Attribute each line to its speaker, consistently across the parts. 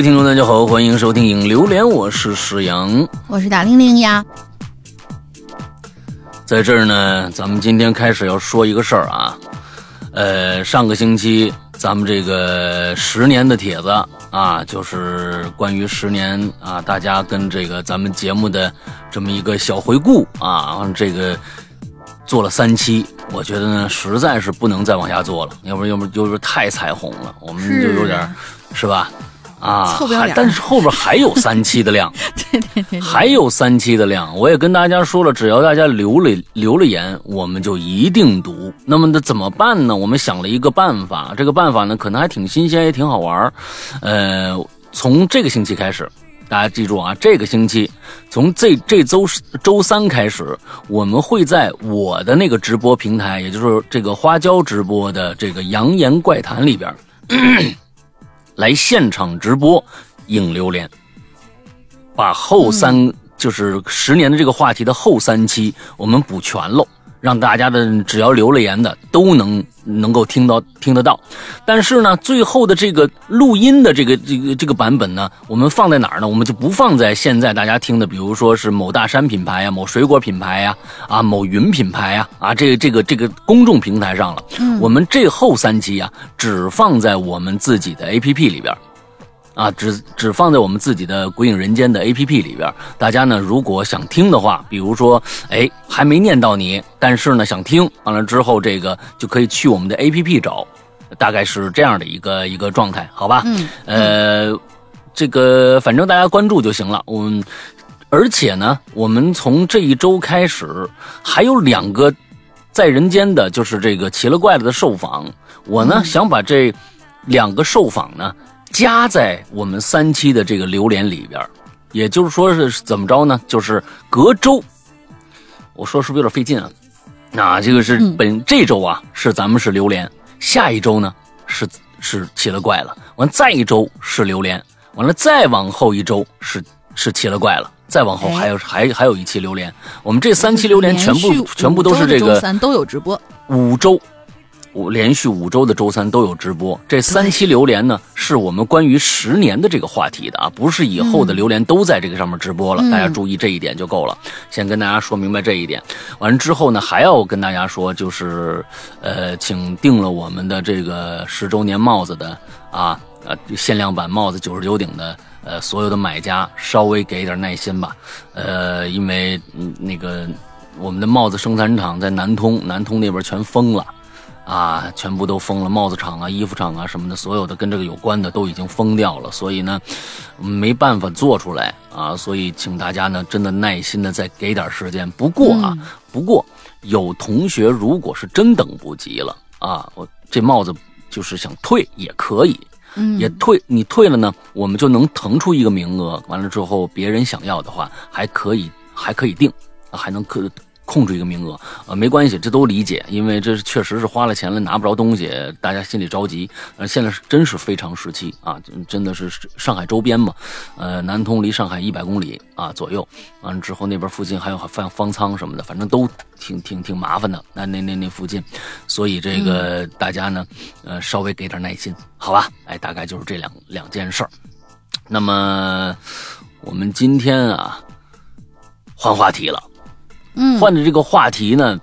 Speaker 1: 位听众，大家好，欢迎收听《影榴莲》，我是石阳，
Speaker 2: 我是大玲玲呀。
Speaker 1: 在这儿呢，咱们今天开始要说一个事儿啊。呃，上个星期咱们这个十年的帖子啊，就是关于十年啊，大家跟这个咱们节目的这么一个小回顾啊，这个做了三期，我觉得呢，实在是不能再往下做了，要不然要不然就是太彩虹了，我们就有点是吧？啊，还但是后边还有三期的量，
Speaker 2: 对对对，
Speaker 1: 还有三期的量。我也跟大家说了，只要大家留了留了言，我们就一定读。那么那怎么办呢？我们想了一个办法，这个办法呢，可能还挺新鲜，也挺好玩呃，从这个星期开始，大家记住啊，这个星期从这这周周三开始，我们会在我的那个直播平台，也就是这个花椒直播的这个《扬言怪谈》里边。来现场直播，影榴莲，把后三就是十年的这个话题的后三期我们补全喽，让大家的只要留了言的都能能够听到听得到。但是呢，最后的这个录音的这个这个这个版本呢，我们放在哪儿呢？我们就不放在现在大家听的，比如说是某大山品牌呀、某水果品牌呀、啊某云品牌呀、啊这个这个这个公众平台上了。我们这后三期啊，只放在我们自己的 APP 里边。啊，只只放在我们自己的《鬼影人间》的 A P P 里边。大家呢，如果想听的话，比如说，哎，还没念到你，但是呢想听，完了之后，这个就可以去我们的 A P P 找，大概是这样的一个一个状态，好吧？
Speaker 2: 嗯。
Speaker 1: 呃，这个反正大家关注就行了。我们而且呢，我们从这一周开始，还有两个在人间的，就是这个奇了怪了的受访。我呢想把这两个受访呢。加在我们三期的这个榴莲里边，也就是说是怎么着呢？就是隔周，我说是不是有点费劲啊？那这个是本这周啊，是咱们是榴莲，下一周呢是是奇了怪了，完再一周是榴莲，完了再往后一周是是奇了怪了，再往后还有还还有一期榴莲，我们这三期榴莲全部全部都是这个
Speaker 2: 三都有直播，
Speaker 1: 五周。五连续五周的周三都有直播，这三期榴莲呢，是我们关于十年的这个话题的啊，不是以后的榴莲都在这个上面直播了，大家注意这一点就够了。先跟大家说明白这一点，完了之后呢，还要跟大家说，就是呃，请订了我们的这个十周年帽子的啊，呃，限量版帽子九十九顶的，呃，所有的买家稍微给点耐心吧，呃，因为那个我们的帽子生产厂在南通，南通那边全封了。啊，全部都封了，帽子厂啊、衣服厂啊什么的，所有的跟这个有关的都已经封掉了，所以呢，没办法做出来啊，所以请大家呢，真的耐心的再给点时间。不过啊，不过有同学如果是真等不及了啊，我这帽子就是想退也可以，也退，你退了呢，我们就能腾出一个名额，完了之后别人想要的话还可以，还可以定，还能可。控制一个名额呃，没关系，这都理解，因为这是确实是花了钱了拿不着东西，大家心里着急。呃，现在是真是非常时期啊，真的是上海周边嘛，呃，南通离上海一百公里啊左右，完了之后那边附近还有方方舱什么的，反正都挺挺挺麻烦的。那那那那附近，所以这个大家呢，呃，稍微给点耐心，好吧？哎，大概就是这两两件事儿。那么我们今天啊，换话题了。换着这个话题呢，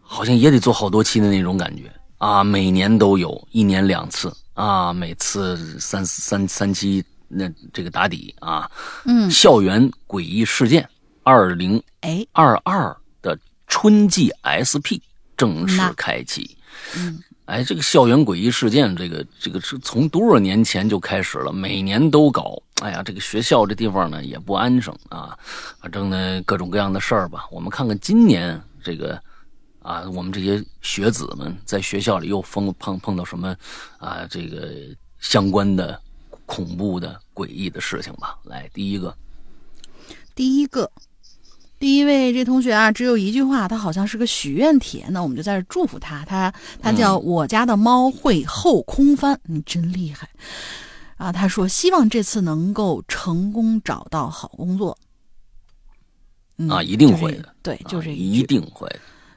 Speaker 1: 好像也得做好多期的那种感觉啊！每年都有一年两次啊，每次三三三期那这个打底啊。
Speaker 2: 嗯，
Speaker 1: 校园诡异事件二零
Speaker 2: 哎
Speaker 1: 二二的春季 SP 正式开启。
Speaker 2: 嗯，
Speaker 1: 哎，这个校园诡异事件，这个这个是从多少年前就开始了，每年都搞。哎呀，这个学校这地方呢也不安生啊，反正呢各种各样的事儿吧。我们看看今年这个啊，我们这些学子们在学校里又碰碰碰到什么啊，这个相关的恐怖的诡异的事情吧。来，第一个，
Speaker 2: 第一个，第一位这同学啊，只有一句话，他好像是个许愿帖那，我们就在这祝福他。他他叫我家的猫会后空翻，你真厉害。啊，他说希望这次能够成功找到好工作。
Speaker 1: 啊，一定会的。
Speaker 2: 对，就这
Speaker 1: 一定会。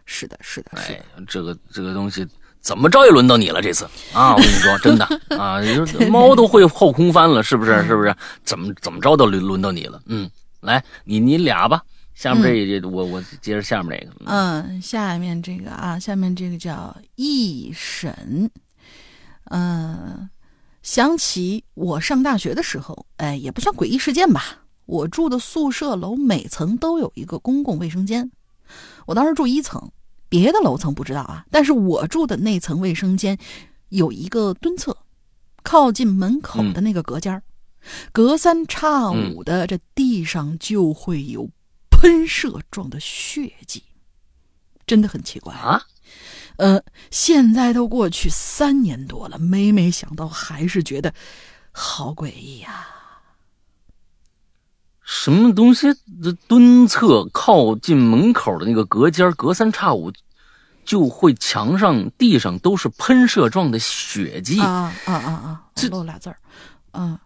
Speaker 2: 是的，是的，
Speaker 1: 哎，这个这个东西怎么着也轮到你了这次啊！我跟你说，真的 啊，猫都会后空翻了，是不是？是不是？怎么怎么着都轮轮到你了？嗯，来，你你俩吧。下面这这我我接着下面这个。
Speaker 2: 嗯，下面这个啊，下面这个叫一审。嗯，想起我上大学的时候，哎，也不算诡异事件吧。我住的宿舍楼每层都有一个公共卫生间，我当时住一层。别的楼层不知道啊，但是我住的那层卫生间有一个蹲厕，靠近门口的那个隔间隔三差五的这地上就会有喷射状的血迹，真的很奇怪
Speaker 1: 啊。
Speaker 2: 呃，现在都过去三年多了，每每想到还是觉得好诡异呀。
Speaker 1: 什么东西？这蹲厕靠近门口的那个隔间，隔三差五就会墙上、地上都是喷射状的血迹
Speaker 2: 啊啊啊啊！这漏俩字儿，嗯，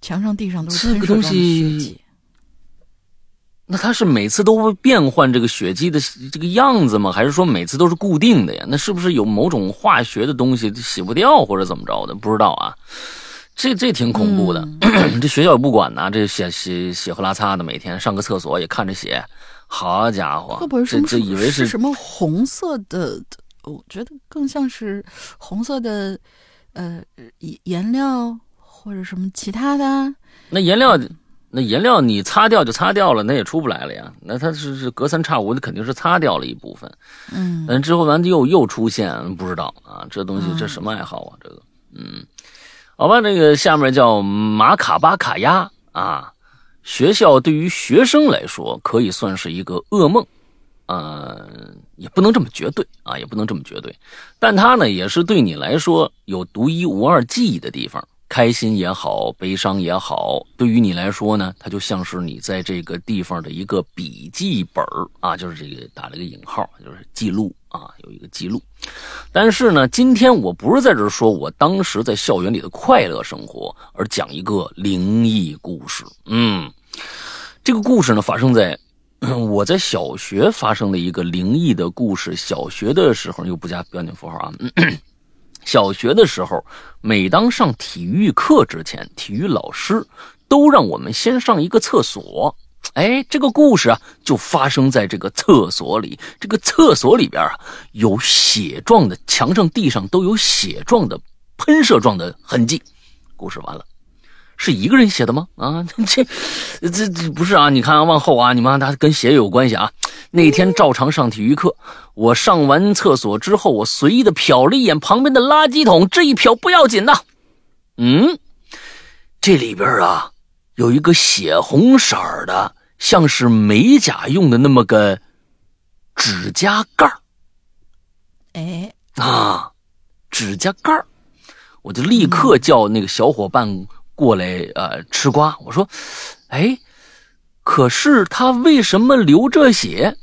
Speaker 2: 墙上、地上都是
Speaker 1: 这个东西。那他是每次都会变换这个血迹的这个样子吗？还是说每次都是固定的呀？那是不是有某种化学的东西洗不掉，或者怎么着的？不知道啊。这这挺恐怖的，这学校也不管呢，这血血血呼拉擦的，每天上个厕所也看着血，好家伙，
Speaker 2: 会不会
Speaker 1: 这这以为
Speaker 2: 是什么红色的？我觉得更像是红色的，呃，颜料或者什么其他的。
Speaker 1: 那颜料，那颜料你擦掉就擦掉了，那也出不来了呀。那它是是隔三差五，那肯定是擦掉了一部分。
Speaker 2: 嗯，
Speaker 1: 但，之后完又又出现，不知道啊，这东西这什么爱好啊？这个，嗯。好吧，这个下面叫马卡巴卡亚啊。学校对于学生来说可以算是一个噩梦，呃，也不能这么绝对啊，也不能这么绝对。但它呢，也是对你来说有独一无二记忆的地方。开心也好，悲伤也好，对于你来说呢，它就像是你在这个地方的一个笔记本啊，就是这个打了个引号，就是记录啊，有一个记录。但是呢，今天我不是在这说我当时在校园里的快乐生活，而讲一个灵异故事。嗯，这个故事呢，发生在我在小学发生的一个灵异的故事。小学的时候又不加标点符号啊。小学的时候，每当上体育课之前，体育老师都让我们先上一个厕所。哎，这个故事啊，就发生在这个厕所里。这个厕所里边啊，有血状的，墙上、地上都有血状的喷射状的痕迹。故事完了。是一个人写的吗？啊，这这这不是啊！你看啊，往后啊，你妈他跟血有关系啊。那天照常上体育课，我上完厕所之后，我随意的瞟了一眼旁边的垃圾桶，这一瞟不要紧的，嗯，这里边啊有一个血红色的，像是美甲用的那么个指甲盖
Speaker 2: 哎
Speaker 1: 啊，指甲盖我就立刻叫那个小伙伴。过来呃吃瓜，我说，哎，可是他为什么流这血？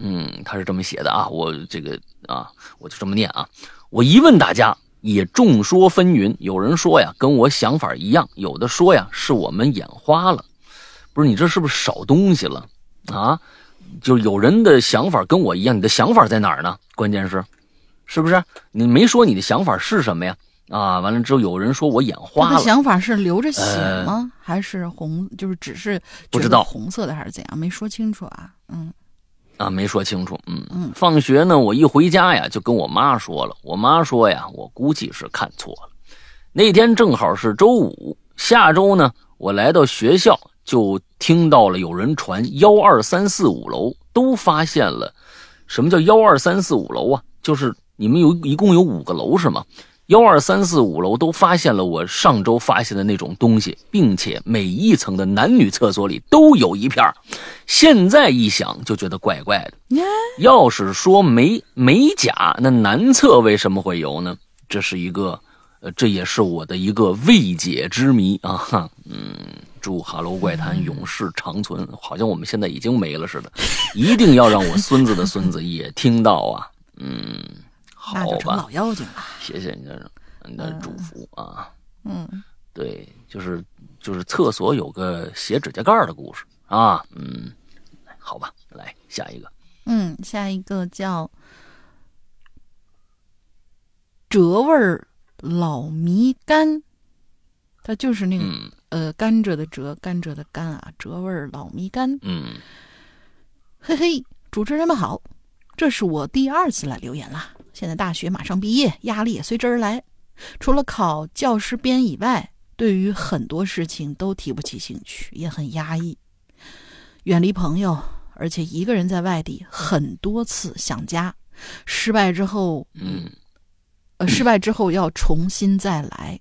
Speaker 1: 嗯，他是这么写的啊，我这个啊，我就这么念啊。我一问大家，也众说纷纭。有人说呀，跟我想法一样；有的说呀，是我们眼花了。不是你这是不是少东西了啊？就有人的想法跟我一样，你的想法在哪儿呢？关键是，是不是你没说你的想法是什么呀？啊，完了之后有人说我眼花了。
Speaker 2: 他的想法是流着血吗？还是红？就是只是
Speaker 1: 不知道
Speaker 2: 红色的还是怎样？没说清楚啊。嗯，
Speaker 1: 啊，没说清楚。嗯嗯。放学呢，我一回家呀，就跟我妈说了。我妈说呀，我估计是看错了。那天正好是周五，下周呢，我来到学校就听到了有人传幺二三四五楼都发现了。什么叫幺二三四五楼啊？就是你们有一共有五个楼是吗？幺二三四五楼都发现了我上周发现的那种东西，并且每一层的男女厕所里都有一片现在一想就觉得怪怪的。要是说美美甲，那男厕为什么会有呢？这是一个，呃，这也是我的一个未解之谜啊！哈，嗯，祝《哈喽怪谈》永世长存，好像我们现在已经没了似的，一定要让我孙子的孙子也听到啊！嗯。
Speaker 2: 那就成老妖精了。
Speaker 1: 谢谢你的你的祝福
Speaker 2: 啊。嗯，
Speaker 1: 对，就是就是厕所有个写指甲盖的故事啊。嗯，好吧，来下一个。
Speaker 2: 嗯，下一个叫折味儿老迷干，它就是那个、
Speaker 1: 嗯
Speaker 2: 呃甘蔗的蔗，甘蔗的甘啊，折味儿老迷干。
Speaker 1: 嗯，
Speaker 2: 嘿嘿，主持人们好，这是我第二次来留言啦。现在大学马上毕业，压力也随之而来。除了考教师编以外，对于很多事情都提不起兴趣，也很压抑。远离朋友，而且一个人在外地很多次想家，失败之后，
Speaker 1: 嗯，
Speaker 2: 呃，失败之后要重新再来，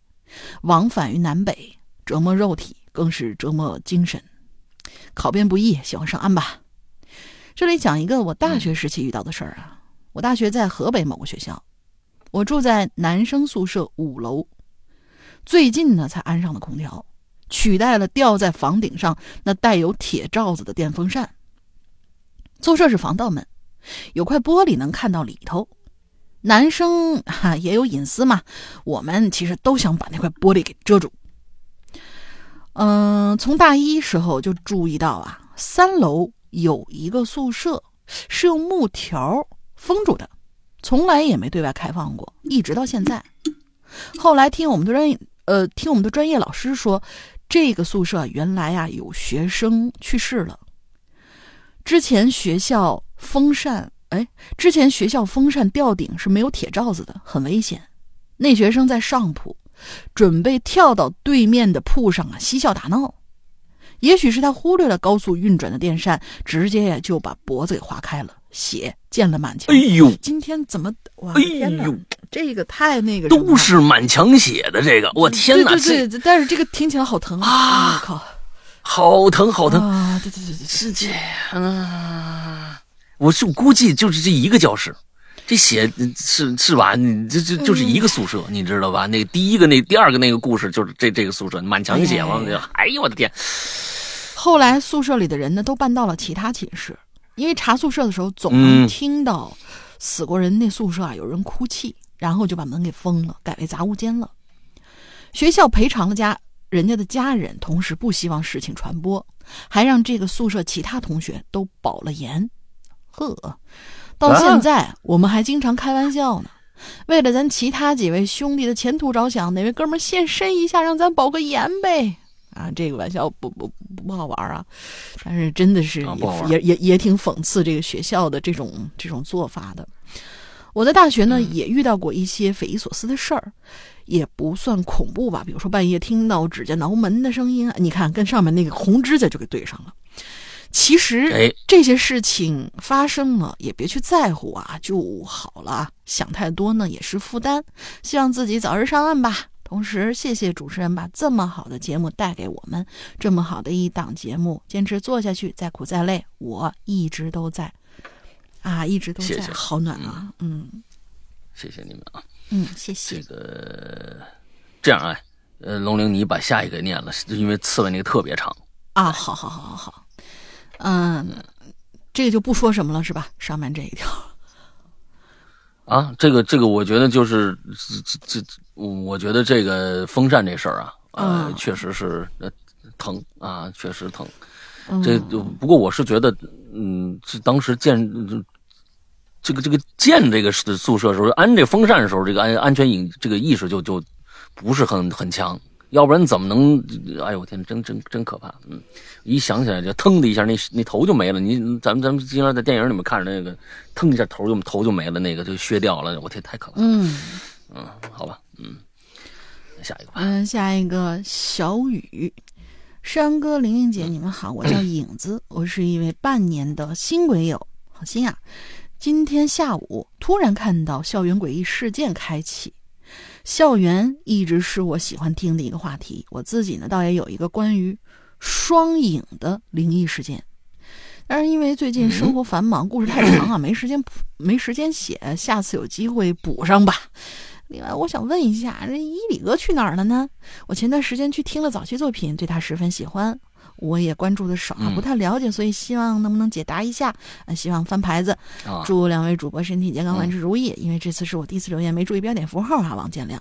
Speaker 2: 往返于南北，折磨肉体，更是折磨精神。考编不易，希望上岸吧。这里讲一个我大学时期遇到的事儿啊。我大学在河北某个学校，我住在男生宿舍五楼，最近呢才安上的空调，取代了吊在房顶上那带有铁罩子的电风扇。宿舍是防盗门，有块玻璃能看到里头。男生哈、也有隐私嘛，我们其实都想把那块玻璃给遮住。嗯、从大一时候就注意到啊，三楼有一个宿舍是用木条封住的，从来也没对外开放过，一直到现在。后来听我们的专业，呃，听我们的专业老师说，这个宿舍原来啊有学生去世了。之前学校风扇，哎，之前学校风扇吊顶是没有铁罩子的，很危险。那学生在上铺，准备跳到对面的铺上啊嬉笑打闹。也许是他忽略了高速运转的电扇，直接呀就把脖子给划开了，血溅了满墙
Speaker 1: 哎。呦，
Speaker 2: 今天怎么？哇，
Speaker 1: 呦，
Speaker 2: 这个太那个
Speaker 1: 都是满墙血的这个，我天哪，
Speaker 2: 对
Speaker 1: 这
Speaker 2: 对对，但是这个听起来好疼
Speaker 1: 啊
Speaker 2: 我靠，
Speaker 1: 好疼好疼，
Speaker 2: 啊！对对对
Speaker 1: 是这样啊。我是估计就是这一个教室，这血是是吧？你这这就是一个宿舍，你知道吧？那第一个那第二个那个故事就是这这个宿舍满墙血嘛，
Speaker 2: 哎
Speaker 1: 哎呦我的天！
Speaker 2: 后来宿舍里的人呢，都搬到了其他寝室，因为查宿舍的时候总能
Speaker 1: 嗯
Speaker 2: 听到死过人那宿舍啊有人哭泣，然后就把门给封了，改为杂物间了。学校赔偿了家人家的家人，同时不希望事情传播，还让这个宿舍其他同学都保了研。呵，到现在、我们还经常开玩笑呢。为了咱其他几位兄弟的前途着想，哪位哥们儿现身一下，让咱保个研呗？啊，这个玩笑不不不不好玩啊，但是真的是也、也也也挺讽刺这个学校的这种这种做法的。我在大学呢、
Speaker 1: 嗯
Speaker 2: 也遇到过一些匪夷所思的事儿，也不算恐怖吧。比如说半夜听到指甲挠门的声音啊，你看跟上面那个红指甲就给对上了。其实
Speaker 1: 哎
Speaker 2: 这些事情发生了，也别去在乎啊，就好了。想太多呢也是负担，希望自己早日上岸吧。同时，谢谢主持人把这么好的节目带给我们，这么好的一档节目，坚持做下去，再苦再累，我一直都在，啊，一直都在，
Speaker 1: 谢谢。
Speaker 2: 好暖啊，嗯。
Speaker 1: 谢谢你们啊，
Speaker 2: 嗯，谢谢。
Speaker 1: 这，个这样啊，呃，龙玲你把下一个念了，因为刺猬那个特别长。
Speaker 2: 啊，好好好好好，嗯，这个就不说什么了是吧？上面这一条，
Speaker 1: 啊，这个这个，我觉得就是这这这，我觉得这个风扇这事儿啊，呃，
Speaker 2: 嗯
Speaker 1: 确实是呃疼啊，确实疼。
Speaker 2: 嗯
Speaker 1: 这不过我是觉得，嗯，这当时建这个这个建这个宿舍的时候，安这风扇的时候，这个安安全隐这个意识就就不是很很强，要不然怎么能？哎呦我天，真真真可怕！嗯，一想起来就腾的一下，那那头就没了。你咱们咱们经常在电影里面看着那个，腾一下头就头就没了，那个就削掉了。我天，太可怕了。
Speaker 2: 嗯。
Speaker 1: 嗯，好吧，嗯，下一个吧。
Speaker 2: 嗯，下一个小雨，山哥、玲玲姐，你们好，我叫影子，我是一位半年的新鬼友，好新啊！今天下午突然看到校园诡异事件开启，校园一直是我喜欢听的一个话题，我自己呢倒也有一个关于双影的灵异事件。但是因为最近生活繁忙，故事太长啊，没时间没时间写，下次有机会补上吧。另外，我想问一下，这伊里哥去哪儿了呢？我前段时间去听了早期作品，对他十分喜欢。我也关注的少，
Speaker 1: 嗯
Speaker 2: 不太了解，所以希望能不能解答一下？呃，希望翻牌子。
Speaker 1: 啊，
Speaker 2: 祝两位主播身体健康，万事如意。因为这次是我第一次留言，没注意标点符号啊，王建亮。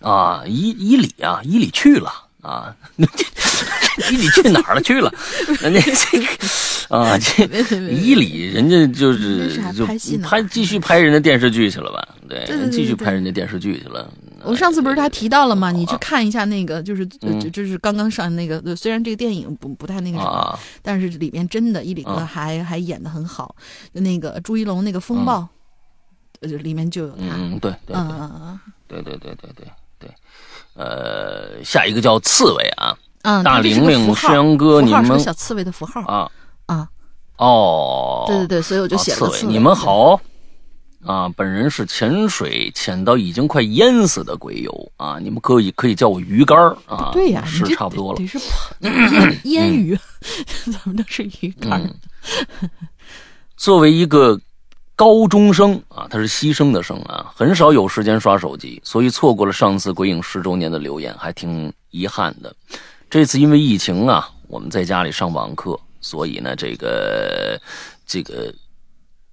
Speaker 1: 啊，伊伊里啊，伊里去了啊，伊里去哪儿了？去了？人家这个啊，这伊里人家就是就拍继续拍人家电视剧去了吧？对，继续拍人家电视剧去了。
Speaker 2: 我上次不是他提到了吗？你去看一下那个，就是就就是刚刚上那个，虽然这个电影不不太那个什么，但是里面真的伊里哥还还演的很好。那个朱一龙那个风暴，呃，里面就有他。
Speaker 1: 嗯，对对，嗯嗯嗯，对对对对对对。呃，下一个叫刺猬啊，大玲玲、诗阳哥，你们
Speaker 2: 小刺猬的符号
Speaker 1: 啊
Speaker 2: 啊
Speaker 1: 哦，
Speaker 2: 对对对，所以我就写了
Speaker 1: 刺猬。你们好。啊，本人是潜水潜到已经快淹死的鬼友啊！你们可以可以叫我鱼竿啊。
Speaker 2: 对呀，
Speaker 1: 是差不多了。
Speaker 2: 得是 鱼，怎么能是鱼竿？
Speaker 1: 作为一个高中生啊，他是牺牲的生啊，很少有时间刷手机，所以错过了上次鬼影十周年的留言，还挺遗憾的。这次因为疫情啊，我们在家里上网课，所以呢，这个这个，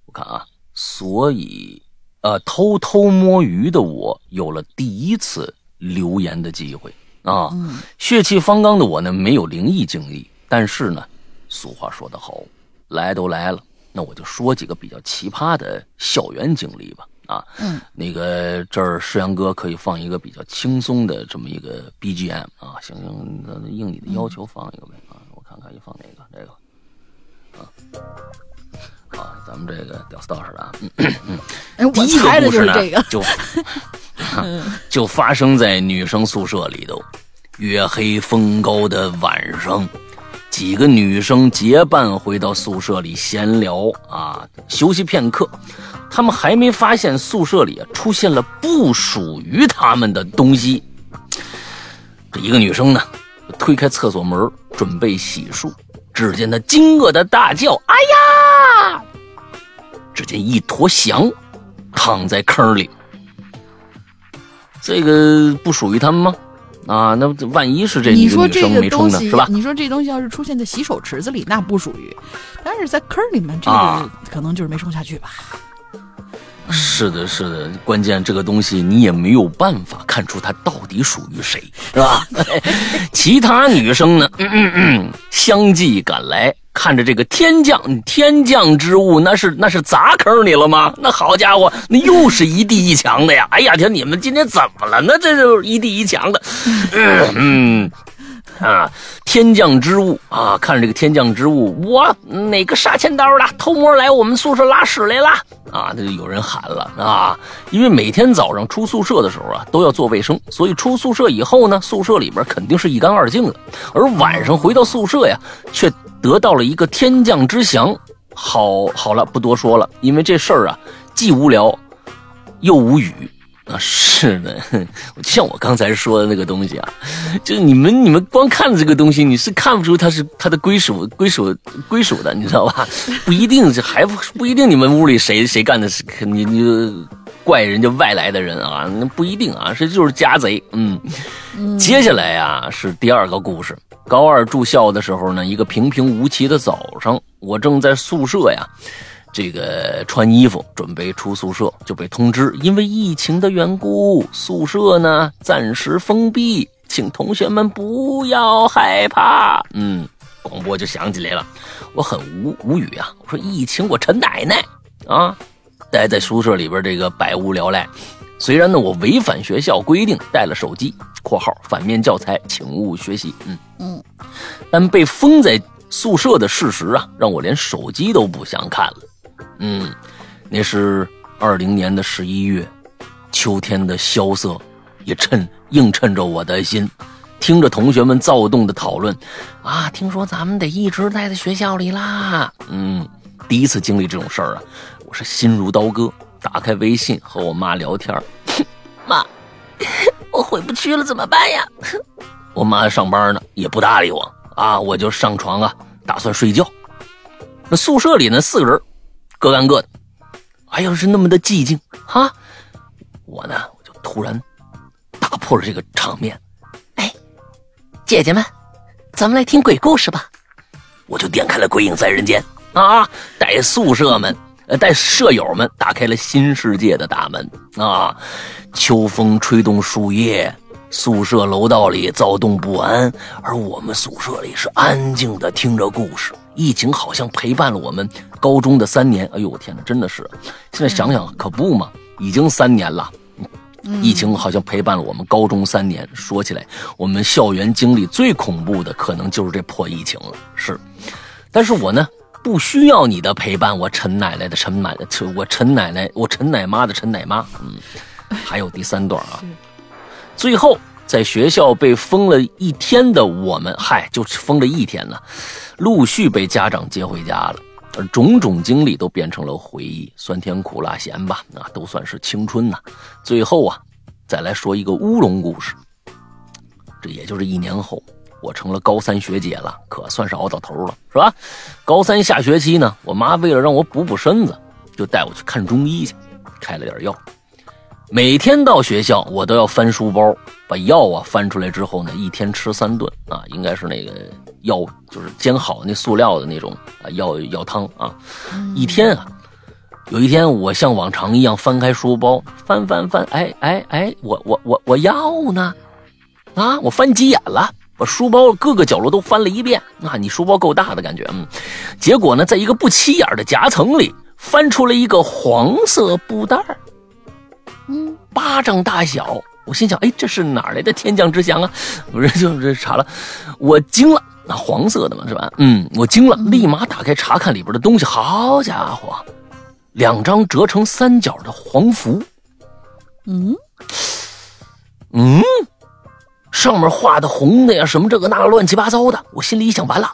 Speaker 1: 我看啊。所以，呃，偷偷摸鱼的我有了第一次留言的机会啊。血气方刚的我呢，没有灵异经历，但是呢，俗话说得好，来都来了，那我就说几个比较奇葩的校园经历吧。啊，
Speaker 2: 嗯，
Speaker 1: 那个这儿世阳哥可以放一个比较轻松的这么一个 BGM 啊，行行，那应你的要求放一个呗啊，我看看，你放哪个？这个，啊。好，咱们这个屌丝道士的啊，第一个故事呢，就 就发生在女生宿舍里头。月黑风高的晚上，几个女生结伴回到宿舍里闲聊啊，休息片刻。她们还没发现宿舍里出现了不属于她们的东西。这一个女生呢，推开厕所门准备洗漱，只见她惊愕的大叫：“哎呀！”只见一坨翔躺在坑里，这个不属于他们吗？啊，那万一是这
Speaker 2: 你说
Speaker 1: 这个东西，是吧？
Speaker 2: 你说这东西要是出现在洗手池子里，那不属于；但是在坑里面，这个可能就是没冲下去吧。
Speaker 1: 是的，是的，关键这个东西你也没有办法看出它到底属于谁，是吧？其他女生呢，嗯嗯嗯，相继赶来。看着这个天降天降之物，那是那是砸坑里了吗？那好家伙，那又是一地一墙的呀！哎呀天，你们今天怎么了？那这就一地一墙的，嗯啊，天降之物啊！看着这个天降之物，我哪个杀千刀的偷摸来我们宿舍拉屎来了啊？这就有人喊了啊！因为每天早上出宿舍的时候啊，都要做卫生，所以出宿舍以后呢，宿舍里边肯定是一干二净的，而晚上回到宿舍呀，却。得到了一个天降之祥，好好了，不多说了，因为这事儿啊，既无聊又无语啊。是的，就 像我刚才说的那个东西啊，就是你们你们光看这个东西，你是看不出它是它的归属归属归属的，你知道吧？不一定是还不一定你们屋里谁谁干的是你你怪人家外来的人啊，那不一定啊，这就是家贼。嗯，接下来啊是第二个故事。高二住校的时候呢，一个平平无奇的早上，我正在宿舍呀，这个穿衣服准备出宿舍，就被通知，因为疫情的缘故，宿舍呢暂时封闭，请同学们不要害怕。嗯，广播就响起来了，我很无无语啊，我说疫情我陈奶奶啊，待在宿舍里边这个百无聊赖。虽然呢，我违反学校规定带了手机（括号反面教材，请勿学习）。嗯
Speaker 2: 嗯，
Speaker 1: 但被封在宿舍的事实啊，让我连手机都不想看了。嗯，那是二零年的十一月，秋天的萧瑟也衬映衬着我的心。听着同学们躁动的讨论，啊，听说咱们得一直待在学校里啦。嗯，第一次经历这种事儿啊，我是心如刀割。打开微信和我妈聊天，妈，我回不去了，怎么办呀？我妈上班呢，也不搭理我啊，我就上床啊，打算睡觉。那宿舍里呢，四个人，各干各的，哎呦，是那么的寂静啊。我呢，我就突然打破了这个场面，哎，姐姐们，咱们来听鬼故事吧。我就点开了《鬼影在人间》啊，带宿舍们。带舍友们打开了新世界的大门啊！秋风吹动树叶，宿舍楼道里躁动不安，而我们宿舍里是安静的听着故事。疫情好像陪伴了我们高中的三年。哎呦，我天哪，真的是！现在想想可不嘛，已经三年了。疫情好像陪伴了我们高中三年。说起来，我们校园经历最恐怖的，可能就是这破疫情了。是，但是我呢，不需要你的陪伴。我陈奶奶的陈奶奶，我陈奶奶，我陈奶妈的陈奶妈。嗯，还有第三段啊。最后，在学校被封了一天的我们，嗨，就封了一天呢，陆续被家长接回家了。而种种经历都变成了回忆，酸甜苦辣咸吧，那都算是青春呐。最后啊，再来说一个乌龙故事。这也就是一年后，我成了高三学姐了，可算是熬到头了，是吧？高三下学期呢，我妈为了让我补补身子，就带我去看中医去，开了点药。每天到学校，我都要翻书包，把药啊翻出来之后呢，一天吃三顿啊，应该是那个药就是煎好那塑料的那种啊药药汤啊，一天啊，有一天我像往常一样翻开书包，翻翻翻，哎哎哎，我我我我药呢？啊，我翻急眼了，把书包各个角落都翻了一遍。啊，你书包够大的感觉，嗯，结果呢，在一个不起眼的夹层里翻出了一个黄色布袋儿。
Speaker 2: 嗯，
Speaker 1: 巴掌大小，我心想，哎，这是哪来的天降之祥啊？不是，就是查了，我惊了，那黄色的嘛，是吧？嗯，我惊了，立马打开查看里边的东西。好家伙，两张折成三角的黄符。
Speaker 2: 嗯
Speaker 1: 嗯，上面画的红的呀，什么这个那个乱七八糟的。我心里一想，完了，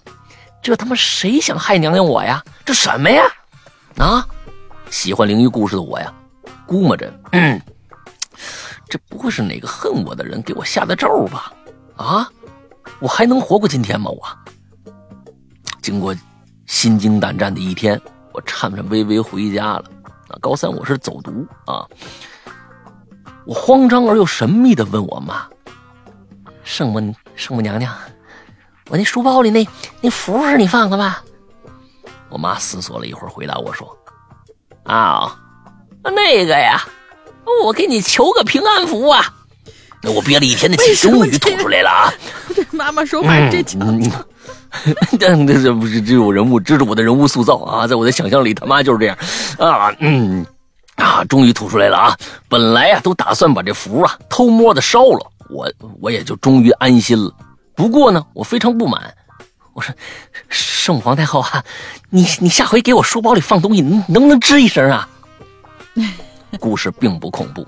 Speaker 1: 这他妈谁想害娘娘我呀？这什么呀？啊，喜欢灵异故事的我呀。估摸着，嗯，这不会是哪个恨我的人给我下的咒吧？啊，我还能活过今天吗？我经过心惊胆战的一天，我颤颤巍巍回家了。啊，高三我是走读啊，我慌张而又神秘的问我妈：“圣母圣母娘娘，我那书包里那那符是你放的吧？”我妈思索了一会儿，回答我说：“啊。”那个呀，我给你求个平安符啊！那我憋了一天的气终于吐出来了啊！
Speaker 2: 妈妈说话这
Speaker 1: 这这不是这种人物，这是我的人物塑造啊！在我的想象里，他妈就是这样啊！嗯啊，终于吐出来了啊！本来呀，都打算把这符啊偷摸的烧了，我我也就终于安心了。不过呢，我非常不满，我说圣皇太后啊，你你下回给我书包里放东西，你能不能吱一声啊？故事并不恐怖，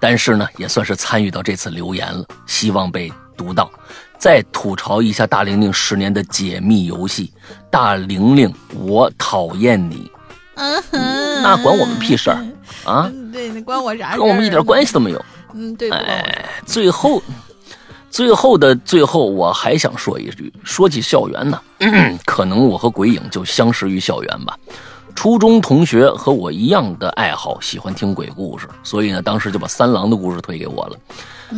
Speaker 1: 但是呢，也算是参与到这次留言了，希望被读到。再吐槽一下大玲玲十年的解密游戏，大玲玲，我讨厌你。
Speaker 2: 嗯哼，
Speaker 1: 那管我们屁事儿啊？
Speaker 2: 对，那关我啥事
Speaker 1: 跟我们一点关系都没有。
Speaker 2: 嗯，对。
Speaker 1: 哎，最后，最后的最后，我还想说一句：说起校园呢，可能我和鬼影就相识于校园吧。初中同学和我一样的爱好，喜欢听鬼故事，所以呢，当时就把三郎的故事推给我了。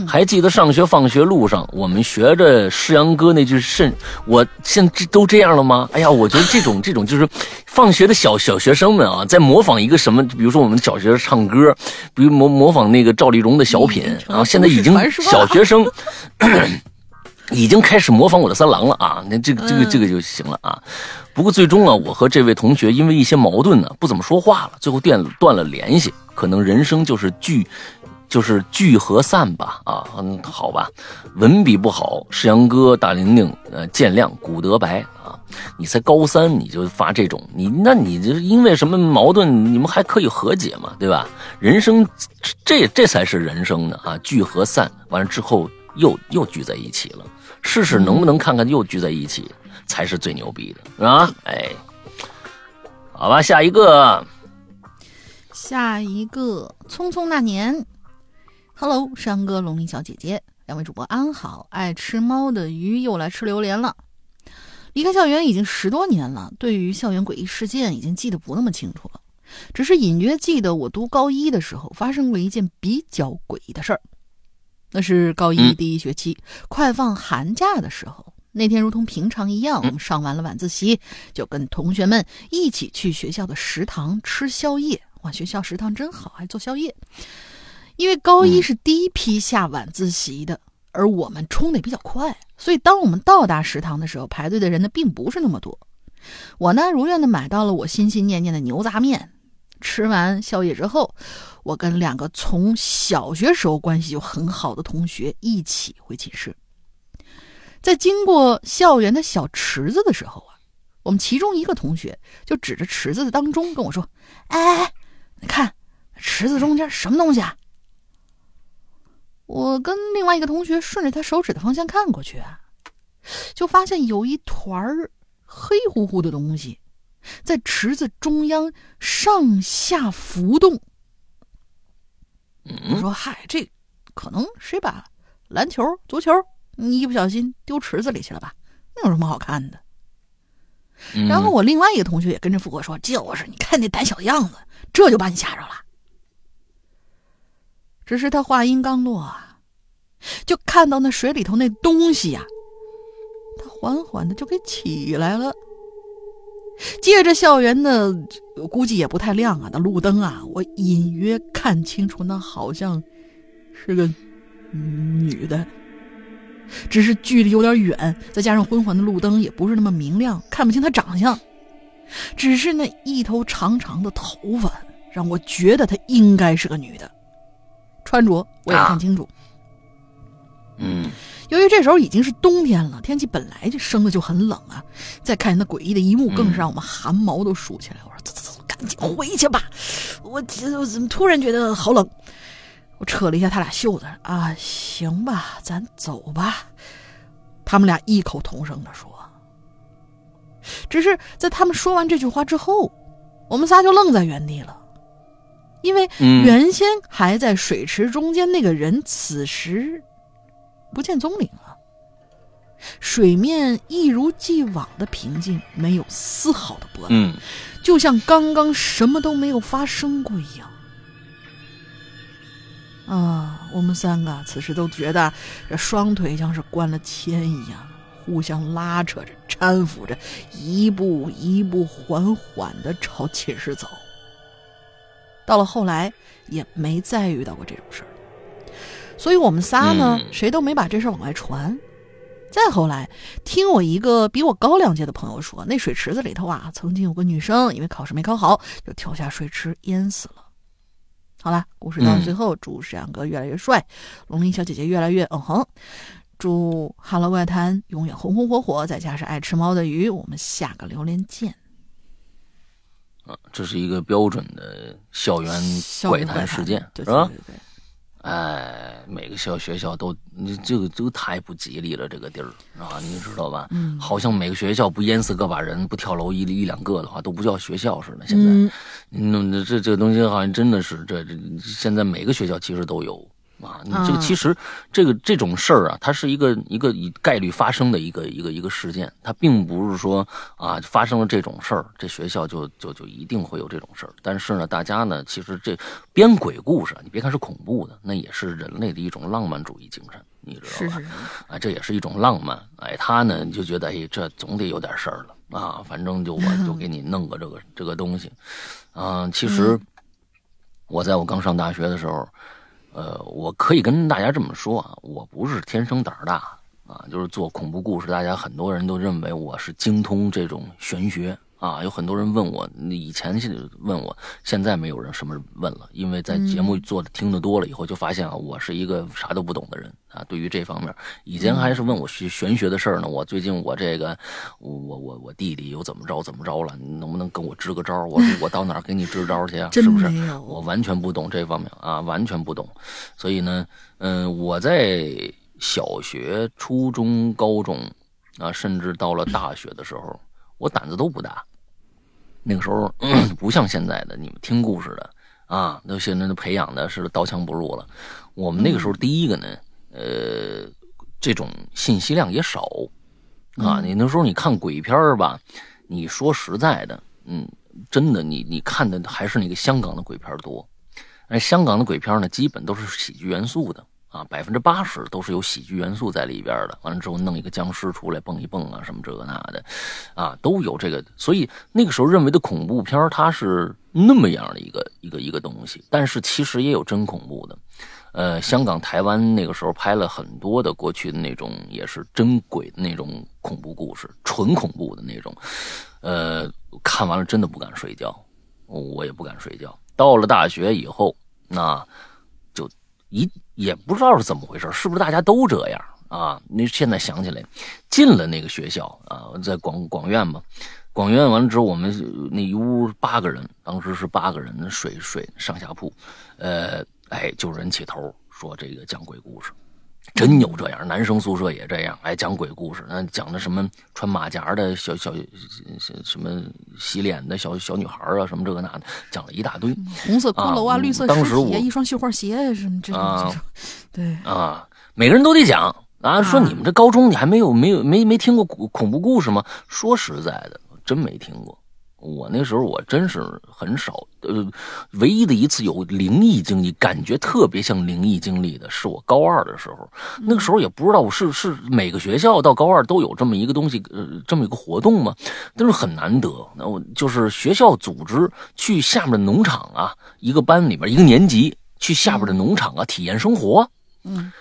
Speaker 1: 还记得上学放学路上，我们学着世阳哥那句甚，我现在都这样了吗？哎呀，我觉得这种 这种就是放学的小小学生们啊，在模仿一个什么，比如说我们小学唱歌，比如模模仿那个赵丽蓉的小品，然后现在已经小学生。已经开始模仿我的三郎了啊！那这个这个这个就行了啊。不过最终啊，我和这位同学因为一些矛盾呢，不怎么说话了，最后断断了联系。可能人生就是聚，就是聚和散吧。啊，嗯，好吧。文笔不好，世阳哥、大玲玲，呃，见谅。古德白啊，你才高三你就发这种，你那你这因为什么矛盾？你们还可以和解嘛，对吧？人生这这才是人生呢啊！聚和散完了之后又又聚在一起了。试试能不能看看又聚在一起，才是最牛逼的，啊？哎，好吧，下一个，
Speaker 2: 下一个，匆匆那年，Hello，山哥、龙鳞小姐姐，两位主播安好。爱吃猫的鱼又来吃榴莲了。离开校园已经十多年了，对于校园诡异事件已经记得不那么清楚了，只是隐约记得我读高一的时候发生过一件比较诡异的事儿。那是高一第一学期快放寒假的时候，那天如同平常一样，我们上完了晚自习，就跟同学们一起去学校的食堂吃宵夜。哇，学校食堂真好，还做宵夜。因为高一是第一批下晚自习的，而我们冲得比较快，所以当我们到达食堂的时候，排队的人呢并不是那么多。我呢如愿的买到了我心心念念的牛杂面。吃完宵夜之后，我跟两个从小学时候关系就很好的同学一起回寝室。在经过校园的小池子的时候啊，我们其中一个同学就指着池子的当中跟我说：“哎，你看池子中间什么东西啊？”我跟另外一个同学顺着他手指的方向看过去，就发现有一团黑乎乎的东西。在池子中央上下浮动。我说：“嗨，这可能谁把篮球、足球，你一不小心丢池子里去了吧？那有什么好看的？”然后我另外一个同学也跟着附和说：“就是，你看那胆小的样子，这就把你吓着了。”只是他话音刚落啊，就看到那水里头那东西呀，他缓缓的就给起来了。借着校园的，估计也不太亮啊那路灯啊，我隐约看清楚，那好像是个女的，只是距离有点远，再加上昏黄的路灯也不是那么明亮，看不清她长相。只是那一头长长的头发，让我觉得她应该是个女的。穿着我也看清楚，
Speaker 1: 嗯。
Speaker 2: 由于这时候已经是冬天了，天气本来就生的就很冷啊，再看见那诡异的一幕，更是让我们汗毛都竖起来。我说：“走走走，赶紧回去吧！”我我怎么突然觉得好冷？我扯了一下他俩袖子啊，行吧，咱走吧。他们俩异口同声的说。只是在他们说完这句话之后，我们仨就愣在原地了，因为原先还在水池中间那个人，此时。不见踪影了，水面一如既往的平静，没有丝毫的波
Speaker 1: 澜，
Speaker 2: 就像刚刚什么都没有发生过一样。啊，我们三个此时都觉得这双腿像是关了铅一样，互相拉扯着、搀扶着，一步一步缓缓的朝寝室走。到了后来，也没再遇到过这种事儿。所以我们仨呢，谁都没把这事儿往外传。再后来，听我一个比我高两届的朋友说，那水池子里头啊，曾经有个女生因为考试没考好，就跳下水池淹死了。好了，故事到最后，祝沈阳哥越来越帅，龙鳞小姐姐越来越嗯哼，祝《哈喽怪谈》永远红红火火，再加上爱吃猫的鱼，我们下个榴莲见。
Speaker 1: 啊，这是一个标准的校园
Speaker 2: 怪
Speaker 1: 谈事件，
Speaker 2: 是
Speaker 1: 吧？哎，每个校学校都，你这个这个太不吉利了，这个地儿啊，你知道吧？
Speaker 2: 嗯，
Speaker 1: 好像每个学校不淹死个把人，不跳楼一一两个的话，都不叫学校似的。现在，嗯，这这个东西好像真的是，这这现在每个学校其实都有。啊，你这个其实这个这种事儿啊，它是一个一个以概率发生的一个一个一个事件，它并不是说啊发生了这种事儿，这学校就就就一定会有这种事儿。但是呢，大家呢，其实这编鬼故事，你别看是恐怖的，那也是人类的一种浪漫主义精神，你知道吧？啊，这也是一种浪漫。哎，他呢就觉得，哎，这总得有点事儿了啊，反正就我就给你 弄个这个这个东西。嗯，其实我在我刚上大学的时候。呃，我可以跟大家这么说啊，我不是天生胆儿大啊，就是做恐怖故事，大家很多人都认为我是精通这种玄学。啊，有很多人问我，以前问我，现在没有人什么问了，因为在节目做的听的多了以后，就发现啊，我是一个啥都不懂的人啊。对于这方面，以前还是问我学玄学的事儿呢。我最近我这个，我我我弟弟又怎么着怎么着了？你能不能跟我支个招？我我到哪儿给你支招去啊？是不是？我完全不懂这方面啊，完全不懂。所以呢，嗯，我在小学、初中、高中啊，甚至到了大学的时候，我胆子都不大。那个时候 不像现在的你们听故事的啊，那现在都培养的是刀枪不入了。我们那个时候第一个呢，呃，这种信息量也少啊。你那时候你看鬼片吧，你说实在的，嗯，真的，你你看的还是那个香港的鬼片多。而香港的鬼片呢，基本都是喜剧元素的。啊，百分之八十都是有喜剧元素在里边的。完了之后，弄一个僵尸出来蹦一蹦啊，什么这个那的，啊，都有这个。所以那个时候认为的恐怖片，它是那么样的一个一个一个东西。但是其实也有真恐怖的，呃，香港、台湾那个时候拍了很多的过去的那种也是真鬼的那种恐怖故事，纯恐怖的那种。呃，看完了真的不敢睡觉，我也不敢睡觉。到了大学以后，那一也不知道是怎么回事，是不是大家都这样啊？那现在想起来，进了那个学校啊，在广广院嘛。广院完了之后，我们那一屋八个人，当时是八个人睡睡上下铺，呃，哎，就人起头说这个讲鬼故事，真有这样，男生宿舍也这样，哎，讲鬼故事，那讲的什么穿马甲的小小什么洗脸的小小女孩啊，什么这个那的，讲了一大堆，
Speaker 2: 红色骷髅啊，绿色
Speaker 1: 当时我
Speaker 2: 一双绣花鞋什么这种这种，对
Speaker 1: 啊，每个人都得讲啊，说你们这高中你还没有没有没没听过恐恐怖故事吗？说实在的。真没听过，我那时候我真是很少，呃，唯一的一次有灵异经历，感觉特别像灵异经历的，是我高二的时候。那个时候也不知道是是每个学校到高二都有这么一个东西，呃，这么一个活动嘛，但是很难得。那我就是学校组织去下面的农场啊，一个班里边一个年级去下边的农场啊体验生活。
Speaker 2: 嗯。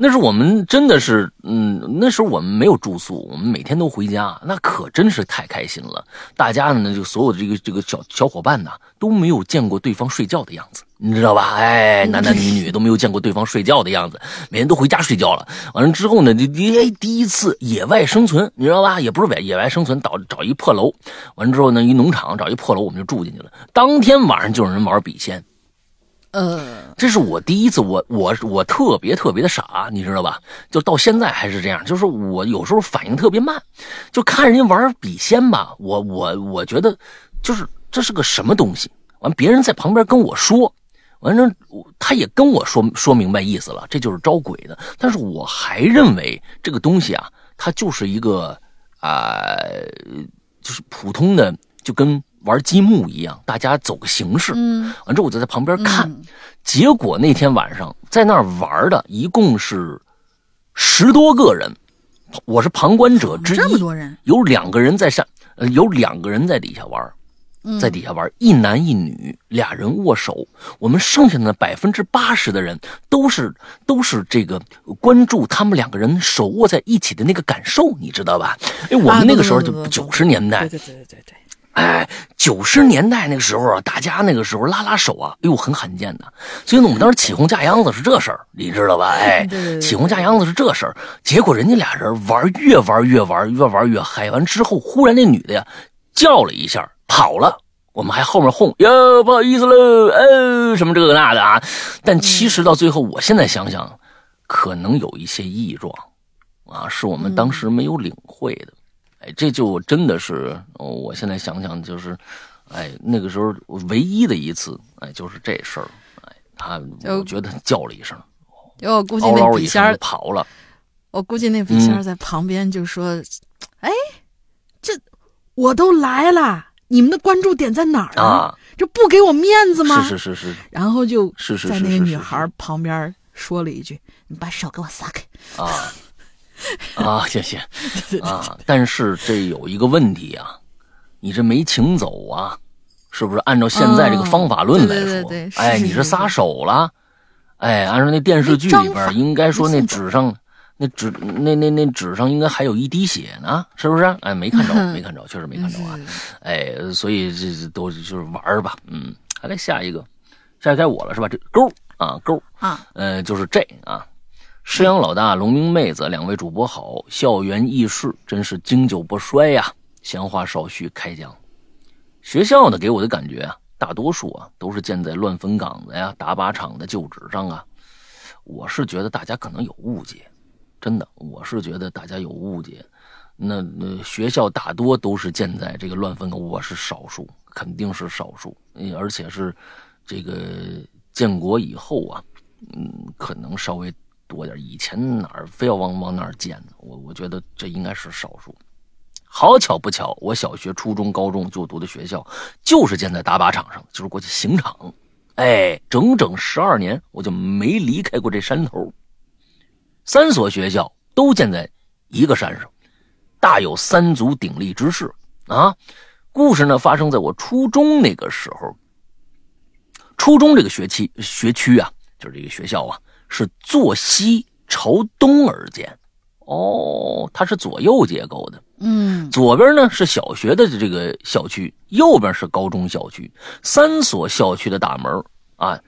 Speaker 1: 那是我们真的是，嗯，那时候我们没有住宿，我们每天都回家，那可真是太开心了。大家呢，就所有的这个这个小小伙伴呢，都没有见过对方睡觉的样子，你知道吧？哎，男男女女都没有见过对方睡觉的样子，每天都回家睡觉了。完了之后呢，第第第一次野外生存，你知道吧？也不是野野外生存，找找一破楼，完了之后呢，一农场找一破楼，我们就住进去了。当天晚上就有人玩笔仙。
Speaker 2: 呃，
Speaker 1: 这是我第一次，我我我特别特别的傻，你知道吧？就到现在还是这样，就是我有时候反应特别慢，就看人家玩笔仙吧，我我我觉得就是这是个什么东西，完别人在旁边跟我说，完了他也跟我说说明白意思了，这就是招鬼的，但是我还认为这个东西啊，它就是一个啊，就是普通的，就跟。玩积木一样，大家走个形式。
Speaker 2: 嗯，
Speaker 1: 完之后我就在旁边看，结果那天晚上在那儿玩的一共是十多个人，我是旁观者之一。
Speaker 2: 这么多人，
Speaker 1: 有两个人在上，呃，有两个人在底下玩，在底下玩，一男一女，俩人握手。我们剩下的百分之八十的人都是都是这个关注他们两个人手握在一起的那个感受，你知道吧？因为，我们那个时候就九十年代，
Speaker 2: 对对对对对。
Speaker 1: 哎，九十年代那个时候啊，大家那个时候拉拉手啊，哎呦，很罕见的。所以呢，我们当时起哄架秧子是这事儿，你知道吧？哎，起哄架秧子是这事儿。结果人家俩人玩越玩越玩，越玩越嗨。完之后，忽然那女的呀叫了一下，跑了。我们还后面哄哟，不好意思喽，哎，什么这个那的啊。但其实到最后，我现在想想，可能有一些异状啊，是我们当时没有领会的。哎，这就真的是，我现在想想就是，哎，那个时候唯一的一次，哎，就是这事儿，哎，他我觉得叫了一声，
Speaker 2: 我估计那笔仙
Speaker 1: 跑了，
Speaker 2: 我估计那笔仙在旁边就说：“哎，这我都来了，你们的关注点在哪儿啊？这不给我面子吗？”
Speaker 1: 是是是是，
Speaker 2: 然后就是在那个女孩旁边说了一句：“你把手给我撒开。”
Speaker 1: 啊。啊，谢谢啊！但是这有一个问题啊，你这没请走啊，是不是？按照现在这个方法论来说，哎，你是撒手了，哎，按照那电视剧里边应该说那纸上那纸那那那纸上应该还有一滴血呢，是不是？哎，没看着，没看着，确实没看着啊！哎，所以这都就是玩吧，嗯，来下一个，下一个该我了是吧？这勾啊勾
Speaker 2: 啊，
Speaker 1: 呃，就是这啊。师阳老大、龙明妹子两位主播好，校园轶事真是经久不衰呀。闲话少叙，开讲。学校呢，给我的感觉啊，大多数啊都是建在乱坟岗子呀、打靶场的旧址上啊。我是觉得大家可能有误解，真的，我是觉得大家有误解。那那学校大多都是建在这个乱坟岗，我是少数，肯定是少数，而且是这个建国以后啊，嗯，可能稍微。多点，以前哪儿非要往往哪儿建呢？我我觉得这应该是少数。好巧不巧，我小学、初中、高中就读的学校就是建在打靶场上，就是过去刑场。哎，整整十二年，我就没离开过这山头。三所学校都建在一个山上，大有三足鼎立之势啊！故事呢，发生在我初中那个时候。初中这个学期学区啊，就是这个学校啊。是坐西朝东而建。哦，它是左右结构的。
Speaker 2: 嗯，
Speaker 1: 左边呢是小学的这个校区，右边是高中校区。三所校区的大门啊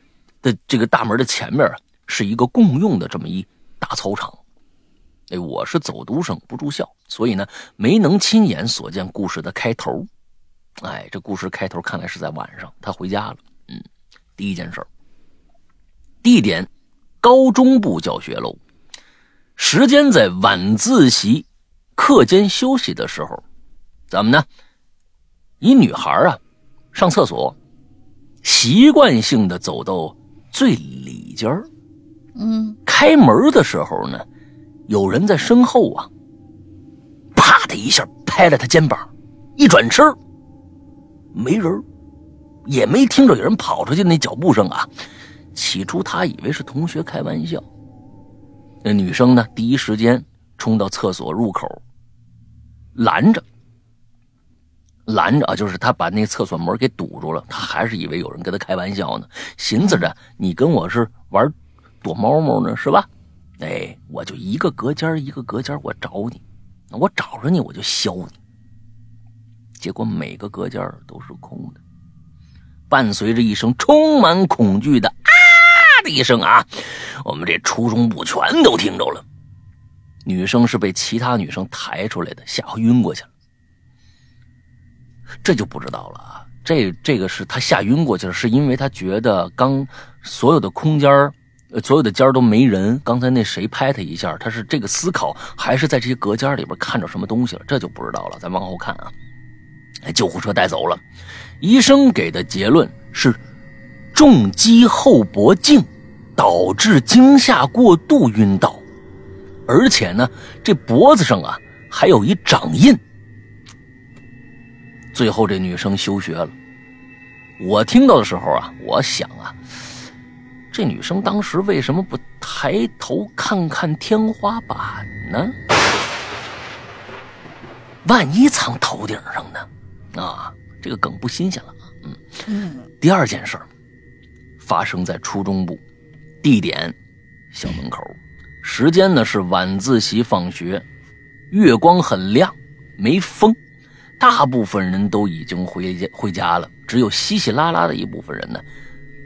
Speaker 1: 的这个大门的前面是一个共用的这么一大操场。哎，我是走读生，不住校，所以呢没能亲眼所见故事的开头。哎，这故事开头看来是在晚上，他回家了。嗯，第一件事地点高中部教学楼。时间在晚自习课间休息的时候，怎么呢？一女孩啊，上厕所，习惯性的走到最里间儿，
Speaker 2: 嗯，
Speaker 1: 开门的时候呢，有人在身后啊，啪的一下拍了她肩膀，一转身没人，也没听着有人跑出去那脚步声啊。起初他以为是同学开玩笑。那女生呢？第一时间冲到厕所入口，拦着，拦着啊！就是他把那厕所门给堵住了。他还是以为有人跟他开玩笑呢，寻思着你跟我是玩躲猫猫呢，是吧？哎，我就一个隔间一个隔间我找你，我找着你我就削你。结果每个隔间都是空的，伴随着一声充满恐惧的“啊”的一声啊！我们这初中部全都听着了。女生是被其他女生抬出来的，吓晕过去了。这就不知道了啊。这这个是她吓晕过去了，是因为她觉得刚所有的空间所有的间都没人。刚才那谁拍她一下，她是这个思考，还是在这些隔间里边看着什么东西了？这就不知道了。咱往后看啊。救护车带走了，医生给的结论是重击后脖颈。导致惊吓过度晕倒，而且呢，这脖子上啊还有一掌印。最后这女生休学了。我听到的时候啊，我想啊，这女生当时为什么不抬头看看天花板呢？万一藏头顶上呢？啊，这个梗不新鲜了。嗯嗯。第二件事发生在初中部。地点，校门口，时间呢是晚自习放学，月光很亮，没风，大部分人都已经回家回家了，只有稀稀拉拉的一部分人呢，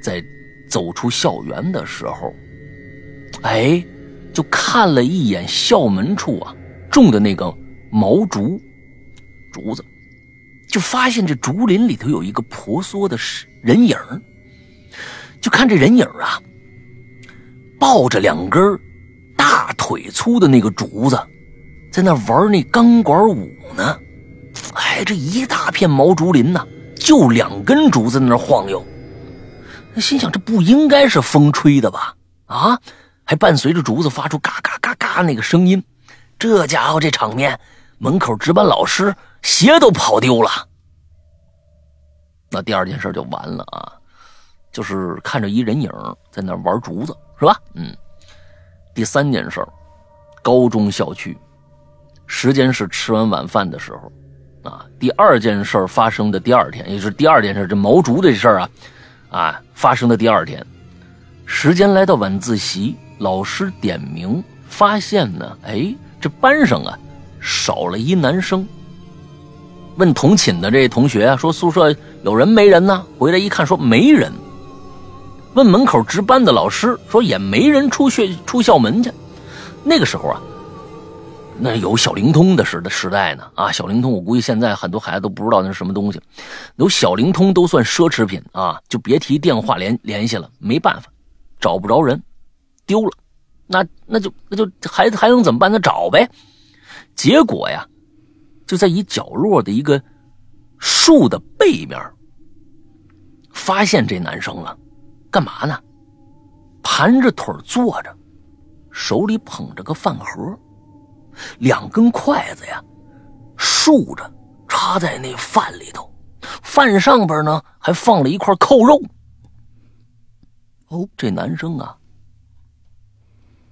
Speaker 1: 在走出校园的时候，哎，就看了一眼校门处啊种的那个毛竹竹子，就发现这竹林里头有一个婆娑的人影就看这人影啊。抱着两根大腿粗的那个竹子，在那玩那钢管舞呢。哎，这一大片毛竹林呢，就两根竹子在那晃悠。心想，这不应该是风吹的吧？啊，还伴随着竹子发出嘎嘎嘎嘎那个声音。这家伙这场面，门口值班老师鞋都跑丢了。那第二件事就完了啊，就是看着一人影在那玩竹子。是吧？嗯，第三件事高中校区，时间是吃完晚饭的时候，啊，第二件事发生的第二天，也就是第二件事，这毛竹这事儿啊，啊，发生的第二天，时间来到晚自习，老师点名发现呢，哎，这班上啊少了一男生，问同寝的这同学啊，说宿舍有人没人呢？回来一看，说没人。问门口值班的老师说，也没人出学出校门去。那个时候啊，那有小灵通的时的时代呢啊，小灵通我估计现在很多孩子都不知道那是什么东西。有小灵通都算奢侈品啊，就别提电话联联系了，没办法，找不着人，丢了，那那就那就还还能怎么办？那找呗。结果呀，就在一角落的一个树的背面，发现这男生了。干嘛呢？盘着腿坐着，手里捧着个饭盒，两根筷子呀，竖着插在那饭里头，饭上边呢还放了一块扣肉。哦，这男生啊，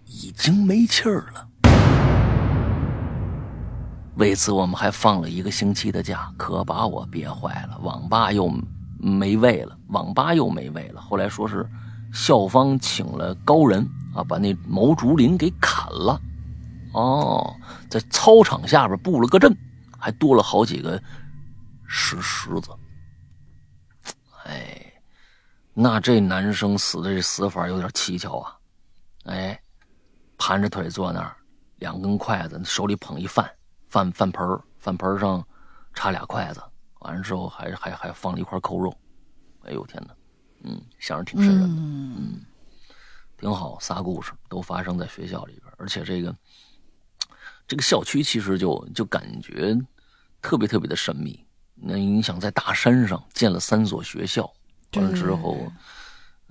Speaker 1: 已经没气儿了。为此，我们还放了一个星期的假，可把我憋坏了。网吧又。没位了，网吧又没位了。后来说是校方请了高人啊，把那毛竹林给砍了。哦，在操场下边布了个阵，还多了好几个石狮子。哎，那这男生死的这死法有点蹊跷啊！哎，盘着腿坐那儿，两根筷子，手里捧一饭饭饭盆饭盆上插俩筷子，完了之后还还还放了一块扣肉。哎呦天哪！嗯，想着挺瘆人的。嗯，挺好，仨故事都发生在学校里边，而且这个。这个校区其实就就感觉特别特别的神秘。那你想在大山上建了三所学校，完了之后，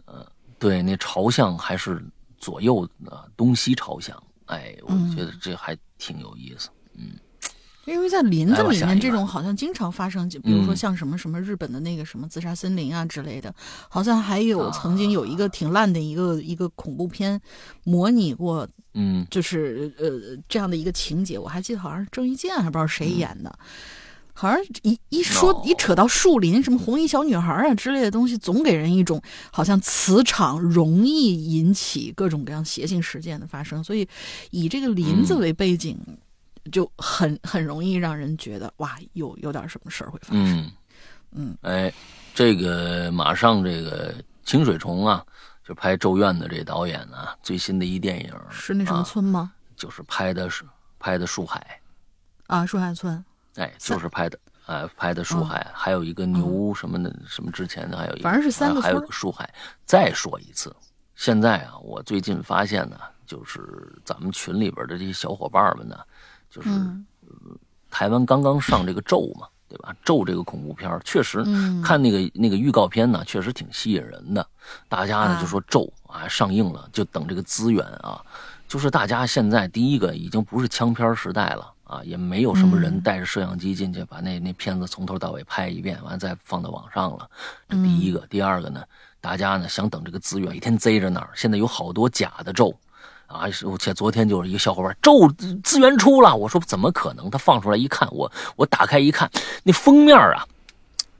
Speaker 1: 呃，对，那朝向还是左右啊，东西朝向。哎，我觉得这还挺有意思。嗯，
Speaker 2: 因为在林子里面，这种好像经常发生，就比如说像什么什么日本的那个什么自杀森林啊之类的，好像还有曾经有一个挺烂的一个一个恐怖片模拟过。
Speaker 1: 嗯，
Speaker 2: 就是呃这样的一个情节，我还记得好像是郑伊健还不知道谁演的，好像一一说一扯到树林，什么红衣小女孩啊之类的东西，总给人一种好像磁场容易引起各种各样邪性事件的发生，所以以这个林子为背景，就很很容易让人觉得哇，有有点什么事儿会发生。
Speaker 1: 嗯嗯，哎，这个马上这个清水虫啊。就拍《咒怨》的这导演呢，最新的一电影
Speaker 2: 是那什么村吗？
Speaker 1: 就是拍的是拍的树海
Speaker 2: 啊，树海村。
Speaker 1: 哎，就是拍的，哎，拍的树海，还有一个牛什么的，什么之前的还有一个，
Speaker 2: 反正是三个
Speaker 1: 还有个树海。再说一次，现在啊，我最近发现呢，就是咱们群里边的这些小伙伴们呢，就是台湾刚刚上这个咒嘛。对吧？咒这个恐怖片确实看那个那个预告片呢，确实挺吸引人的。大家呢就说咒啊上映了，就等这个资源啊。就是大家现在第一个已经不是枪片时代了啊，也没有什么人带着摄像机进去把那那片子从头到尾拍一遍，完再放到网上了。这第一个，第二个呢，大家呢想等这个资源，一天贼着那儿。现在有好多假的咒。啊！而且昨天就是一个小伙伴，咒资源出了，我说怎么可能？他放出来一看，我我打开一看，那封面啊，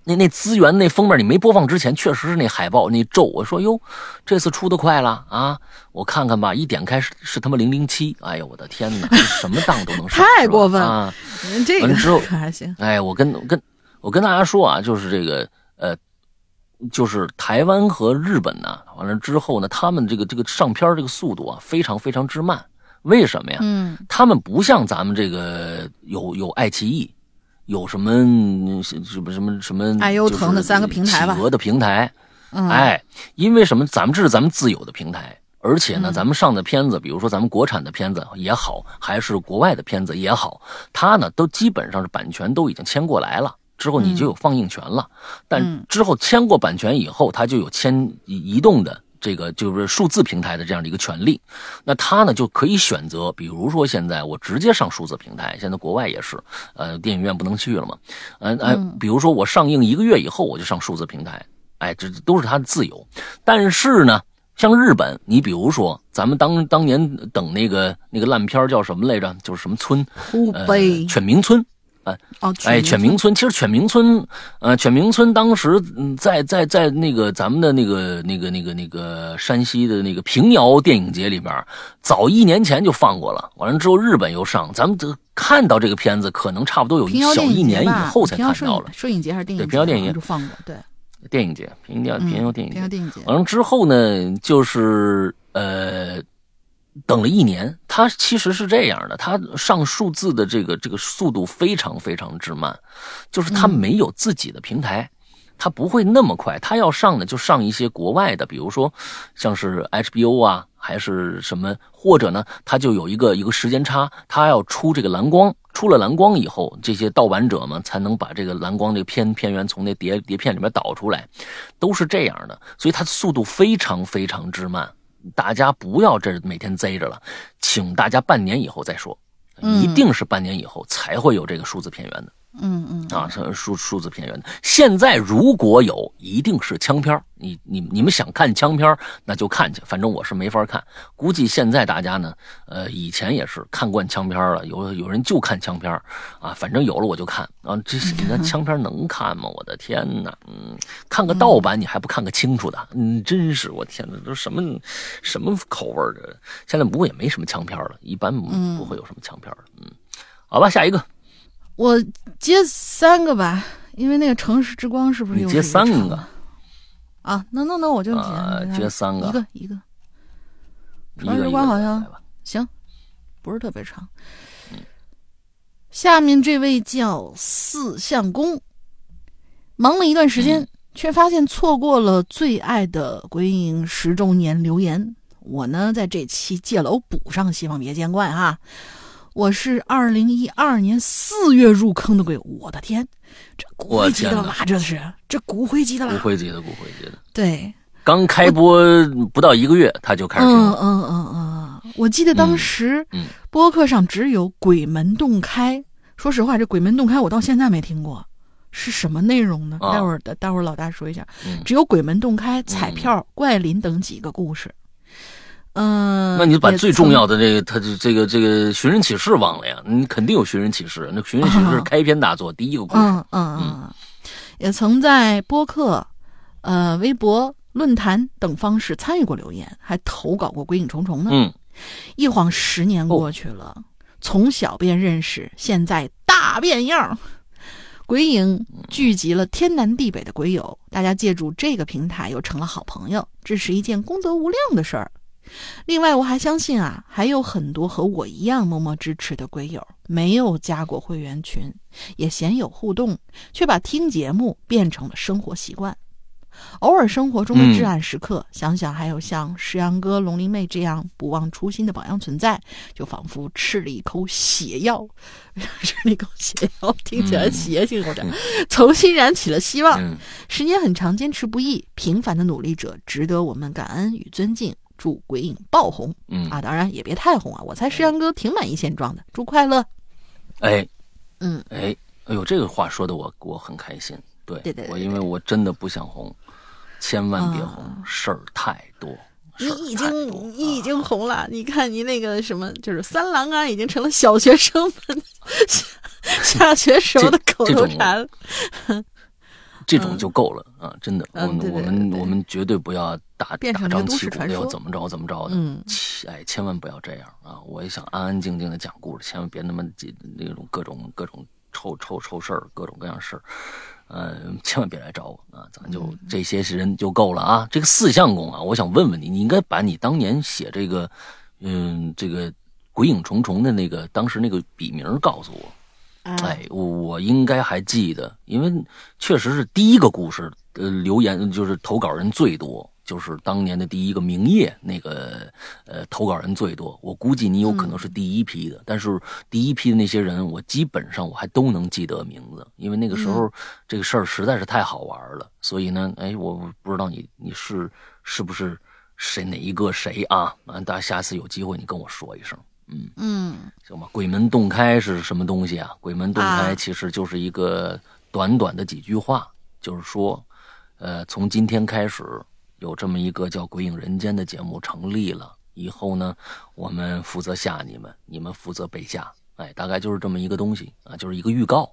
Speaker 1: 那那资源那封面，你没播放之前，确实是那海报那咒。我说哟，这次出的快了啊！我看看吧，一点开是是他妈零零七，哎呦我的天哪，什么档都能上，
Speaker 2: 太过分
Speaker 1: 啊！
Speaker 2: 这个
Speaker 1: 之后
Speaker 2: 还行。
Speaker 1: 哎，我跟跟我跟大家说啊，就是这个呃。就是台湾和日本呢，完了之后呢，他们这个这个上片这个速度啊，非常非常之慢。为什么呀？
Speaker 2: 嗯，
Speaker 1: 他们不像咱们这个有有爱奇艺，有什么什么什么什么
Speaker 2: 爱优腾的三个平台吧，
Speaker 1: 企鹅的平台。
Speaker 2: 嗯，
Speaker 1: 哎，因为什么？咱们这是咱们自有的平台，而且呢，咱们上的片子，比如说咱们国产的片子也好，还是国外的片子也好，它呢都基本上是版权都已经签过来了。之后你就有放映权了，但之后签过版权以后，他就有签移动的这个就是数字平台的这样的一个权利。那他呢就可以选择，比如说现在我直接上数字平台，现在国外也是，呃，电影院不能去了嘛，嗯哎，比如说我上映一个月以后我就上数字平台，哎，这都是他的自由。但是呢，像日本，你比如说咱们当当年等那个那个烂片叫什么来着？就是什么村？呃，犬鸣村。哎
Speaker 2: 哦，
Speaker 1: 哎，犬鸣村其实犬鸣村，呃，犬鸣村当时在在在那个咱们的那个那个那个那个山西的那个平遥电影节里边，早一年前就放过了。完了之后，日本又上，咱们这看到这个片子，可能差不多有一小一年以后才看到了。
Speaker 2: 摄影节还是电影？
Speaker 1: 对，平遥电影节
Speaker 2: 就放过。对，
Speaker 1: 电影节，平遥平遥电影
Speaker 2: 节。平遥电影节。
Speaker 1: 完了之后呢，就是呃。等了一年，他其实是这样的，他上数字的这个这个速度非常非常之慢，就是他没有自己的平台，它不会那么快。他要上呢，就上一些国外的，比如说像是 HBO 啊，还是什么，或者呢，他就有一个一个时间差，他要出这个蓝光，出了蓝光以后，这些盗版者们才能把这个蓝光这个片片源从那碟碟片里面导出来，都是这样的，所以它的速度非常非常之慢。大家不要这每天贼着了，请大家半年以后再说，一定是半年以后才会有这个数字片源的
Speaker 2: 嗯嗯
Speaker 1: 啊，是数数字片源的。现在如果有，一定是枪片儿你你你们想看枪片儿那就看去，反正我是没法看。估计现在大家呢，呃，以前也是看惯枪片儿了，有有人就看枪片儿啊，反正有了我就看啊。这是你那枪片儿能看吗？我的天哪，嗯，看个盗版你还不看个清楚的，嗯，真是我天哪，都什么什么口味儿的？现在不过也没什么枪片儿了，一般不会有什么枪片儿了，嗯，好吧，下一个。
Speaker 2: 我接三个吧，因为那个城市之光是不是
Speaker 1: 你
Speaker 2: 又
Speaker 1: 接三个
Speaker 2: 个啊？那那那我就接、
Speaker 1: 呃接三个
Speaker 2: 一个一个城市之光好像行，不是特别长。下面这位叫四相公，忙了一段时间，却发现错过了最爱的鬼影十周年留言。我呢，在这期借楼补上，希望别见怪哈。我是二零一二年四月入坑的鬼，我的天，这骨灰级的了
Speaker 1: 我
Speaker 2: 吧？这是这骨灰级的啦。
Speaker 1: 骨灰级的，骨灰级的。
Speaker 2: 对，
Speaker 1: 刚开播不到一个月，他就开始听了。
Speaker 2: 嗯嗯嗯嗯，我记得当时播客上只有《鬼门洞开》，说实话，这《鬼门洞开》我到现在没听过，是什么内容呢？
Speaker 1: 啊
Speaker 2: 待会儿待待会儿老大说一下。
Speaker 1: 嗯
Speaker 2: 只有《鬼门洞开》、彩票、怪林等几个故事。嗯，
Speaker 1: 那你把最重要的这个，他这这个这个寻人启事忘了呀？你肯定有寻人启事，那寻人启事开篇大作，第一个故事。
Speaker 2: 嗯嗯嗯，也曾在播客、呃微博、论坛等方式参与过留言，还投稿过《鬼影重重》呢。
Speaker 1: 嗯，
Speaker 2: 一晃十年过去了，从小便认识，现在大变样。鬼影聚集了天南地北的鬼友，大家借助这个平台又成了好朋友，这是一件功德无量的事儿。另外，我还相信啊，还有很多和我一样默默支持的鬼友，没有加过会员群，也鲜有互动，却把听节目变成了生活习惯。偶尔生活中的至暗时刻，想想还有像石阳哥、龙鳞妹这样不忘初心的榜样存在，就仿佛吃了一口血药，吃了一口血药，听起来邪性有点，重新燃起了希望。
Speaker 1: 嗯
Speaker 2: 十年很长，坚持不易，平凡的努力者值得我们感恩与尊敬。祝鬼影爆红
Speaker 1: 嗯，
Speaker 2: 啊！当然也别太红啊，我猜石阳哥挺满意现状的。祝快乐，
Speaker 1: 哎
Speaker 2: 嗯，
Speaker 1: 哎哎呦，这个话说的我我很开心。对，
Speaker 2: 对对对
Speaker 1: 我因为我真的不想红，千万别红，
Speaker 2: 啊
Speaker 1: 事儿太多。
Speaker 2: 你已经你已经红了，你看你那个什么，就是三郎啊，已经成了小学生们 下下学时候的口头禅了。
Speaker 1: 这种就够了啊！真的，我我们我们绝对不要打
Speaker 2: 变成
Speaker 1: 打
Speaker 2: 这个都市
Speaker 1: 张旗鼓的，要怎么着怎么着的。
Speaker 2: 嗯
Speaker 1: 切哎，千万不要这样啊！我也想安安静静的讲故事，千万别那么几那种各种各种臭臭臭事儿，各种各样事儿。呃，千万别来找我啊！咱就
Speaker 2: 嗯
Speaker 1: 这些人就够了啊！这个四相公啊，我想问问你，你应该把你当年写这个，嗯，这个鬼影重重的那个当时那个笔名告诉我。
Speaker 2: 啊
Speaker 1: 哎，我我应该还记得，因为确实是第一个故事，呃，留言就是投稿人最多，就是当年的第一个明夜那个，呃，投稿人最多。我估计你有可能是第一批的，但是第一批的那些人，我基本上我还都能记得名字，因为那个时候、这个事儿实在是太好玩了。所以呢，哎，我不知道你你是是不是谁哪一个谁啊？啊，大家下次有机会你跟我说一声。嗯，
Speaker 2: 嗯
Speaker 1: 行吧，鬼门洞开是什么东西啊？鬼门洞开
Speaker 2: 啊
Speaker 1: 其实就是一个短短的几句话，就是说，呃，从今天开始有这么一个叫《鬼影人间》的节目成立了，以后呢，我们负责吓你们，你们负责被吓，哎，大概就是这么一个东西啊，就是一个预告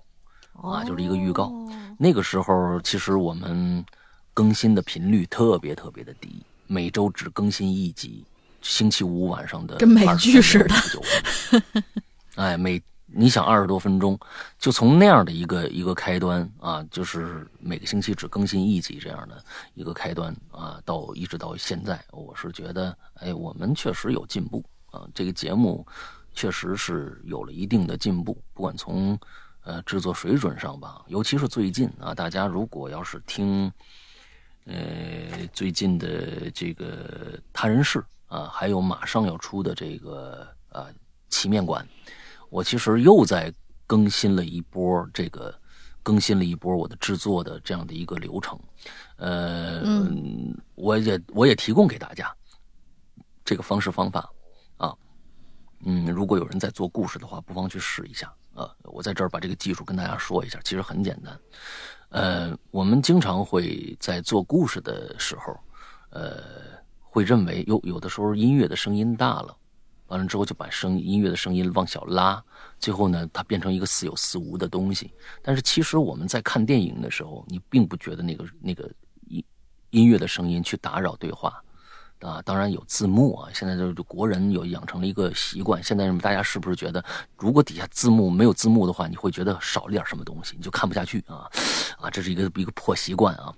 Speaker 1: 啊，就是一个预告。
Speaker 2: 哦
Speaker 1: 那个时候其实我们更新的频率特别特别的低，每周只更新一集，星期五晚上的
Speaker 2: 跟美剧似的
Speaker 1: 29分钟。哎，每你想二十多分钟，就从那样的一个一个开端啊，就是每个星期只更新一集这样的一个开端啊，到一直到现在，我是觉得，哎，我们确实有进步啊，这个节目确实是有了一定的进步，不管从呃制作水准上吧，尤其是最近啊，大家如果要是听。呃，最近的这个他人事啊，还有马上要出的这个啊奇面馆，我其实又在更新了一波这个，更新了一波我的制作的这样的一个流程。呃，嗯，我也我也提供给大家这个方式方法啊。嗯，如果有人在做故事的话，不妨去试一下啊。我在这儿把这个技术跟大家说一下，其实很简单。呃，我们经常会在做故事的时候，呃，会认为有有的时候音乐的声音大了，完了之后就把声音乐的声音往小拉，最后呢，它变成一个似有似无的东西。但是其实我们在看电影的时候，你并不觉得那个那个音音乐的声音去打扰对话。啊，当然有字幕啊！现在就是国人有养成了一个习惯。现在大家是不是觉得，如果底下字幕没有字幕的话，你会觉得少了点什么东西，你就看不下去啊？啊，这是一个一个破习惯啊。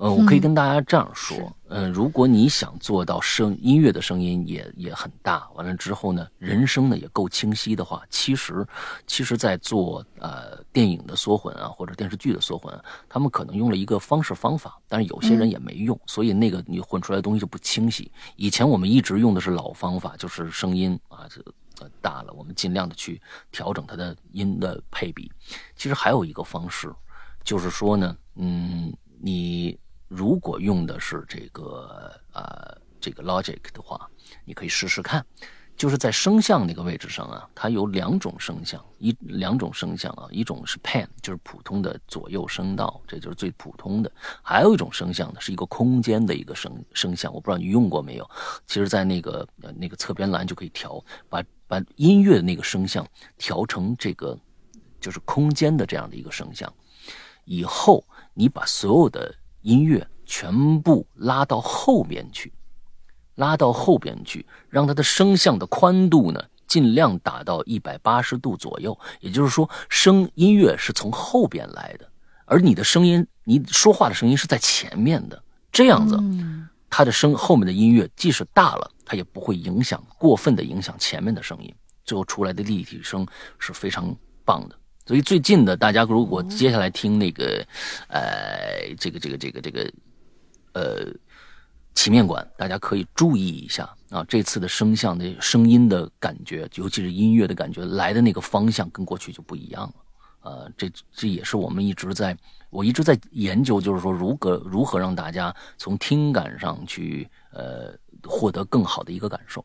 Speaker 1: 呃，我可以跟大家这样说，嗯，如果你想做到声音乐的声音也也很大，完了之后呢，人声呢也够清晰的话，其实，其实，在做呃电影的缩混啊，或者电视剧的缩混，他们可能用了一个方式方法，但是有些人也没用，所以那个你混出来的东西就不清晰。以前我们一直用的是老方法，就是声音啊这大了，我们尽量的去调整它的音的配比。其实还有一个方式，就是说呢，嗯，你。如果用的是这个呃这个 Logic 的话，你可以试试看，就是在声像那个位置上啊，它有两种声像，一两种声像啊，一种是 Pan，就是普通的左右声道，这就是最普通的；还有一种声像呢，是一个空间的一个声声像，我不知道你用过没有。其实，在那个那个侧边栏就可以调，把把音乐的那个声像调成这个就是空间的这样的一个声像，以后你把所有的。音乐全部拉到后边去，拉到后边去，让它的声像的宽度呢，尽量打到一百八十度左右。也就是说，声音乐是从后边来的，而你的声音，你说话的声音是在前面的。这样子，它的声后面的音乐即使大了，它也不会影响过分的影响前面的声音，最后出来的立体声是非常棒的。所以最近的大家如果接下来听那个，呃，这个这个这个这个，呃，奇面馆，大家可以注意一下啊，这次的声像的声音的感觉，尤其是音乐的感觉来的那个方向跟过去就不一样了。呃，这这也是我们一直在，我一直在研究，就是说如何如何让大家从听感上去呃获得更好的一个感受。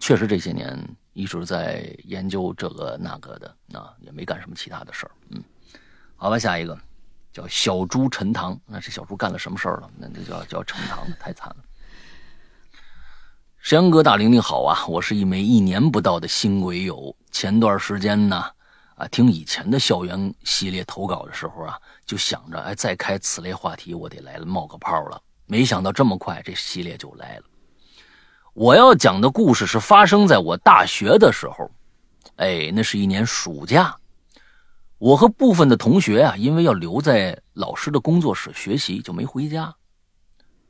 Speaker 1: 确实这些年。一直在研究这个那个的，啊，也没干什么其他的事儿。嗯，好吧，下一个叫小猪陈塘，那这小猪干了什么事儿了？那这叫叫陈塘，太惨了。山哥大玲玲好啊，我是一枚一年不到的新鬼友。前段时间呢，啊，听以前的校园系列投稿的时候啊，就想着，哎，再开此类话题，我得来了冒个泡了。没想到这么快，这系列就来了。我要讲的故事是发生在我大学的时候，哎，那是一年暑假，我和部分的同学啊，因为要留在老师的工作室学习，就没回家。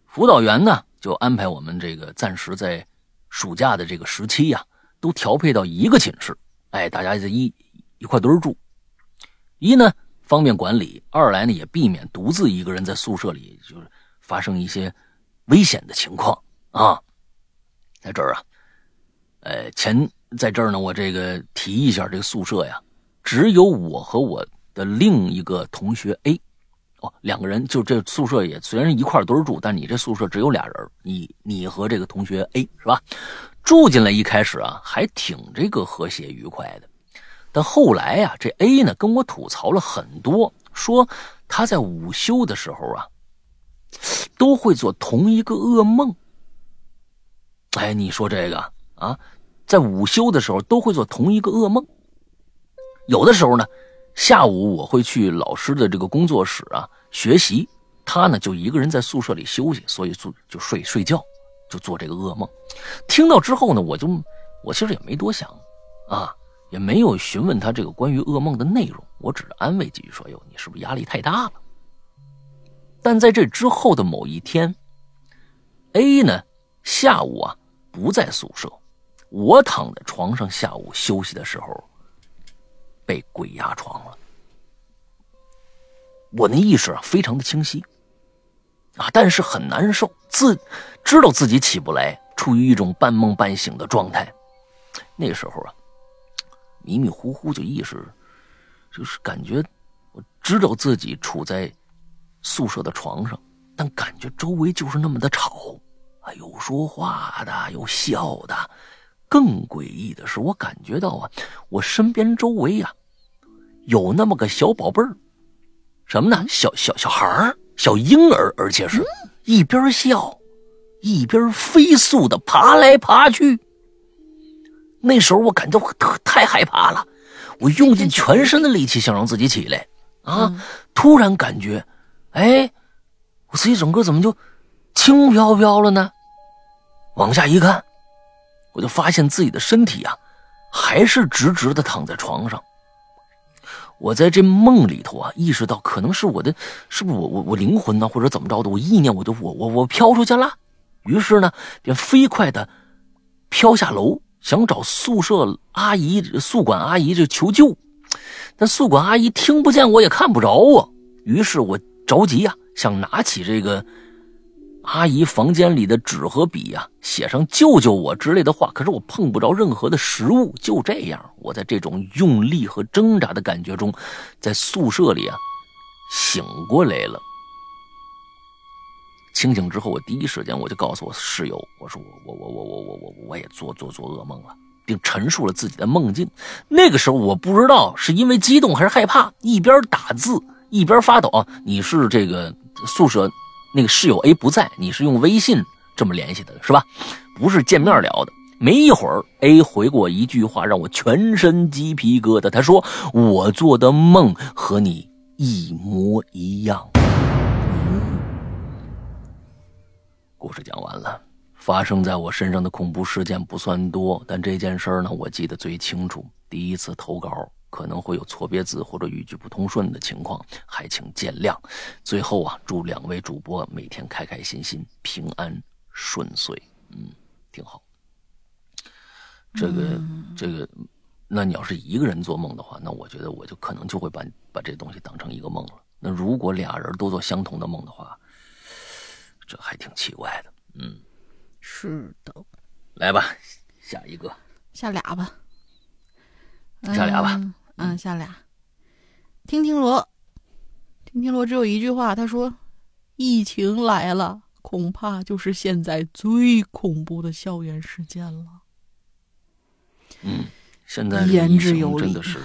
Speaker 1: 辅导员呢，就安排我们这个暂时在暑假的这个时期呀，都调配到一个寝室，哎，大家在一一块堆住，一呢方便管理，二来呢也避免独自一个人在宿舍里就是发生一些危险的情况啊。在这儿啊，呃，前在这儿呢，我这个提一下，这个宿舍呀，只有我和我的另一个同学 A，哦，两个人，就这宿舍也虽然一块堆住，但你这宿舍只有俩人，你你和这个同学 A 是吧？住进来一开始啊，还挺这个和谐愉快的，但后来呀，这 A 呢跟我吐槽了很多，说他在午休的时候啊，都会做同一个噩梦。哎，你说这个啊，在午休的时候都会做同一个噩梦。有的时候呢，下午我会去老师的这个工作室啊学习，他呢就一个人在宿舍里休息，所以就就睡睡觉，就做这个噩梦。听到之后呢，我就我其实也没多想啊，也没有询问他这个关于噩梦的内容，我只是安慰几句说：“哟，你是不是压力太大了？”但在这之后的某一天，A 呢。下午啊，不在宿舍，我躺在床上，下午休息的时候，被鬼压床了。我那意识啊，非常的清晰，啊，但是很难受，自知道自己起不来，处于一种半梦半醒的状态。那时候啊，迷迷糊糊就意识，就是感觉我知道自己处在宿舍的床上，但感觉周围就是那么的吵。有说话的，有笑的，更诡异的是，我感觉到啊，我身边周围呀，有那么个小宝贝儿，什么呢？小小小孩儿，小婴儿，而且是一边笑一边飞速的爬来爬去。那时候我感觉我太害怕了，我用尽全身的力气想让自己起来啊！突然感觉，哎，我自己整个怎么就轻飘飘了呢？往下一看，我就发现自己的身体啊，还是直直的躺在床上。我在这梦里头啊，意识到可能是我的，是不是我我我灵魂呢，或者怎么着的？我意念我就我我我飘出去了。于是呢，便飞快的飘下楼，想找宿舍阿姨、宿管阿姨这求救。但宿管阿姨听不见，我也看不着啊。于是我着急呀，想拿起这个。阿姨房间里的纸和笔呀写上救救我之类的话可是我碰不着任何的食物。就这样我在这种用力和挣扎的感觉中在宿舍里啊醒过来了。清醒之后我第一时间我就告诉我室友我说我我我我我我我也做做做噩梦了。并陈述了自己的梦境。那个时候我不知道是因为激动还是害怕一边打字一边发抖你是这个宿舍那个室友 A 不在，你是用微信这么联系的，是吧？不是见面聊的。没一会儿，A 回过一句话，让我全身鸡皮疙瘩。他说：“我做的梦和你一模一样。”故事讲完了。发生在我身上的恐怖事件不算多，但这件事呢，我记得最清楚。第一次投稿。可能会有错别字或者语句不通顺的情况，还请见谅。最后啊，祝两位主播每天开开心心、平安顺遂。嗯，挺好。这个这个，那你要是一个人做梦的话，那我觉得我就可能就会把把这东西当成一个梦了。那如果俩人都做相同的梦的话，这还挺奇怪的。嗯，
Speaker 2: 是的。
Speaker 1: 来吧，下一个，
Speaker 2: 下俩吧。
Speaker 1: 下俩吧，
Speaker 2: 嗯，下俩。听听罗，听听罗只有一句话，他说：“疫情来了，恐怕就是现在最恐怖的校园事件了。”
Speaker 1: 嗯，现在
Speaker 2: 言之有
Speaker 1: 理，真的是，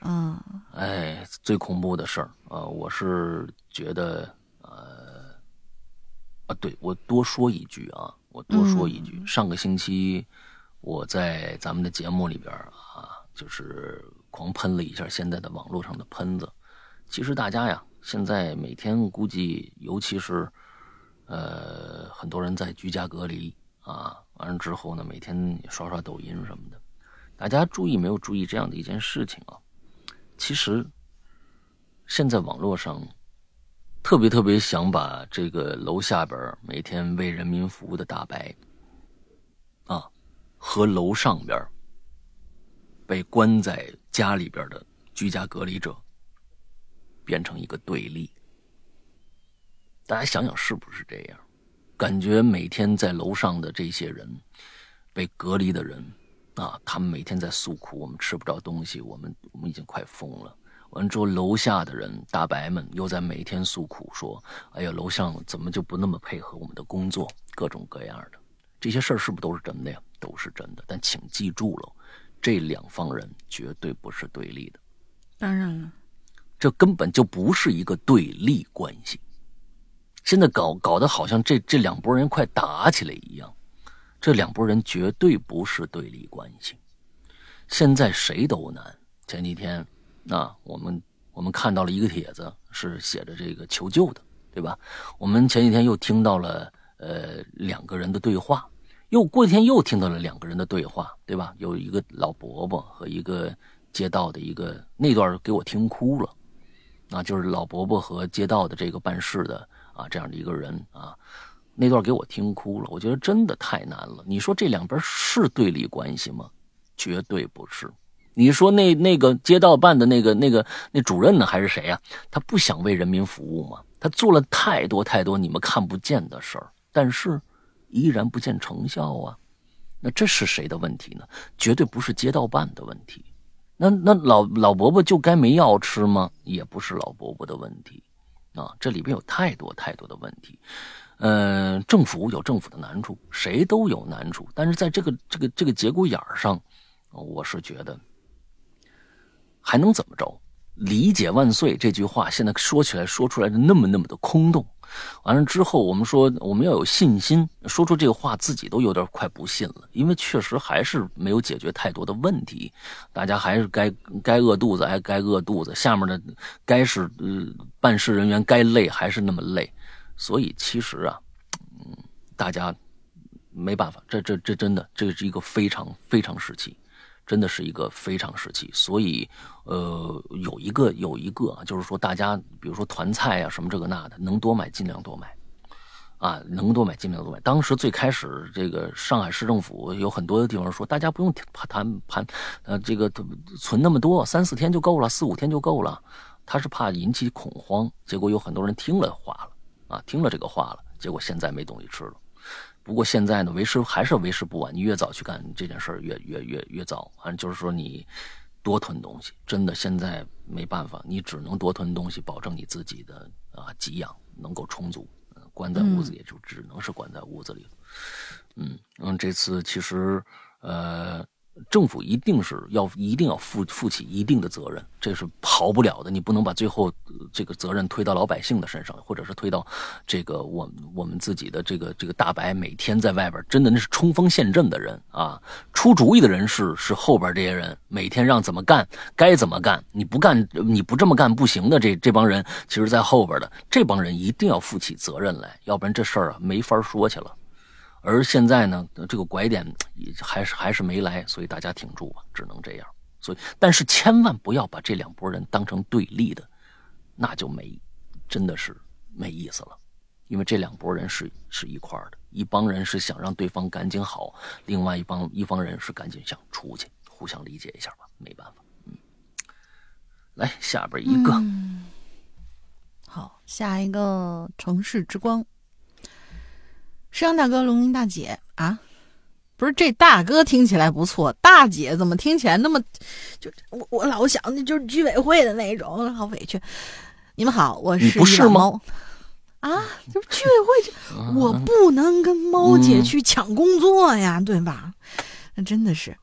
Speaker 2: 嗯，
Speaker 1: 哎，最恐怖的事儿啊！我是觉得，呃，啊，对我多说一句啊，我多说一句，上个星期我在咱们的节目里边啊。就是狂喷了一下现在的网络上的喷子，其实大家呀，现在每天估计，尤其是，呃，很多人在居家隔离啊，完了之后呢，每天刷刷抖音什么的，大家注意没有注意这样的一件事情啊？其实，现在网络上特别特别想把这个楼下边每天为人民服务的大白啊，和楼上边。被关在家里边的居家隔离者变成一个对立，大家想想是不是这样？感觉每天在楼上的这些人，被隔离的人啊，他们每天在诉苦，我们吃不着东西，我们我们已经快疯了。完之后，楼下的人大白们又在每天诉苦，说：“哎呀，楼上怎么就不那么配合我们的工作？各种各样的这些事儿是不是都是真的呀？都是真的。但请记住了。”这两方人绝对不是对立的，
Speaker 2: 当然了，
Speaker 1: 这根本就不是一个对立关系。现在搞搞得好像这这两拨人快打起来一样，这两拨人绝对不是对立关系。现在谁都难。前几天，啊我们我们看到了一个帖子，是写着这个求救的，对吧？我们前几天又听到了呃两个人的对话。又过几天又听到了两个人的对话，对吧？有一个老伯伯和一个街道的一个那段给我听哭了，啊，就是老伯伯和街道的这个办事的啊这样的一个人啊，那段给我听哭了。我觉得真的太难了。你说这两边是对立关系吗？绝对不是。你说那那个街道办的那个那个那主任呢，还是谁呀？他不想为人民服务吗？他做了太多太多你们看不见的事儿，但是。依然不见成效啊，那这是谁的问题呢？绝对不是街道办的问题。那那老老伯伯就该没药吃吗？也不是老伯伯的问题啊，这里边有太多太多的问题。嗯，政府有政府的难处，谁都有难处。但是在这个这个这个节骨眼上，我是觉得还能怎么着？理解万岁这句话，现在说起来说出来的那么那么的空洞。完了之后，我们说我们要有信心，说出这个话自己都有点快不信了，因为确实还是没有解决太多的问题，大家还是该该饿肚子还该饿肚子，下面的该是呃办事人员该累还是那么累，所以其实啊，嗯，大家没办法，这这这真的这是一个非常非常时期。真的是一个非常时期，所以，呃，有一个有一个，就是说，大家比如说团菜啊，什么这个那的，能多买尽量多买，啊，能多买尽量多买。当时最开始，这个上海市政府有很多的地方说，大家不用谈盘，呃，这个存那么多，三四天就够了，四五天就够了。他是怕引起恐慌，结果有很多人听了话了，啊，听了这个话了，结果现在没东西吃了。不过现在呢，为时还是为时不晚。你越早去干这件事儿，越越越越早。反正就是说，你多囤东西，真的现在没办法，你只能多囤东西，保证你自己的啊给养能够充足。关在屋子也就只能是关在屋子里了。嗯嗯，这次其实呃。政府一定是要一定要负负起一定的责任，这是跑不了的。你不能把最后这个责任推到老百姓的身上，或者是推到这个我我们自己的这个这个大白每天在外边真的那是冲锋陷阵的人啊，出主意的人是是后边这些人，每天让怎么干该怎么干，你不干你不这么干不行的。这这帮人其实在后边的这帮人一定要负起责任来，要不然这事儿啊没法说去了。而现在呢，这个拐点还是还是没来，所以大家挺住吧，只能这样。所以，但是千万不要把这两拨人当成对立的，那就没，真的是没意思了。因为这两拨人是是一块的，一帮人是想让对方赶紧好，另外一帮一帮人是赶紧想出去，互相理解一下吧，没办法。嗯，来下边一个，
Speaker 2: 好，下一个城市之光。石阳大哥，龙吟大姐啊，不是这大哥听起来不错，大姐怎么听起来那么就我我老想的就是居委会的那种，好委屈。你们好，我是不是猫。啊，就是居委会，我不能跟猫姐去抢工作呀，对吧？那真的是，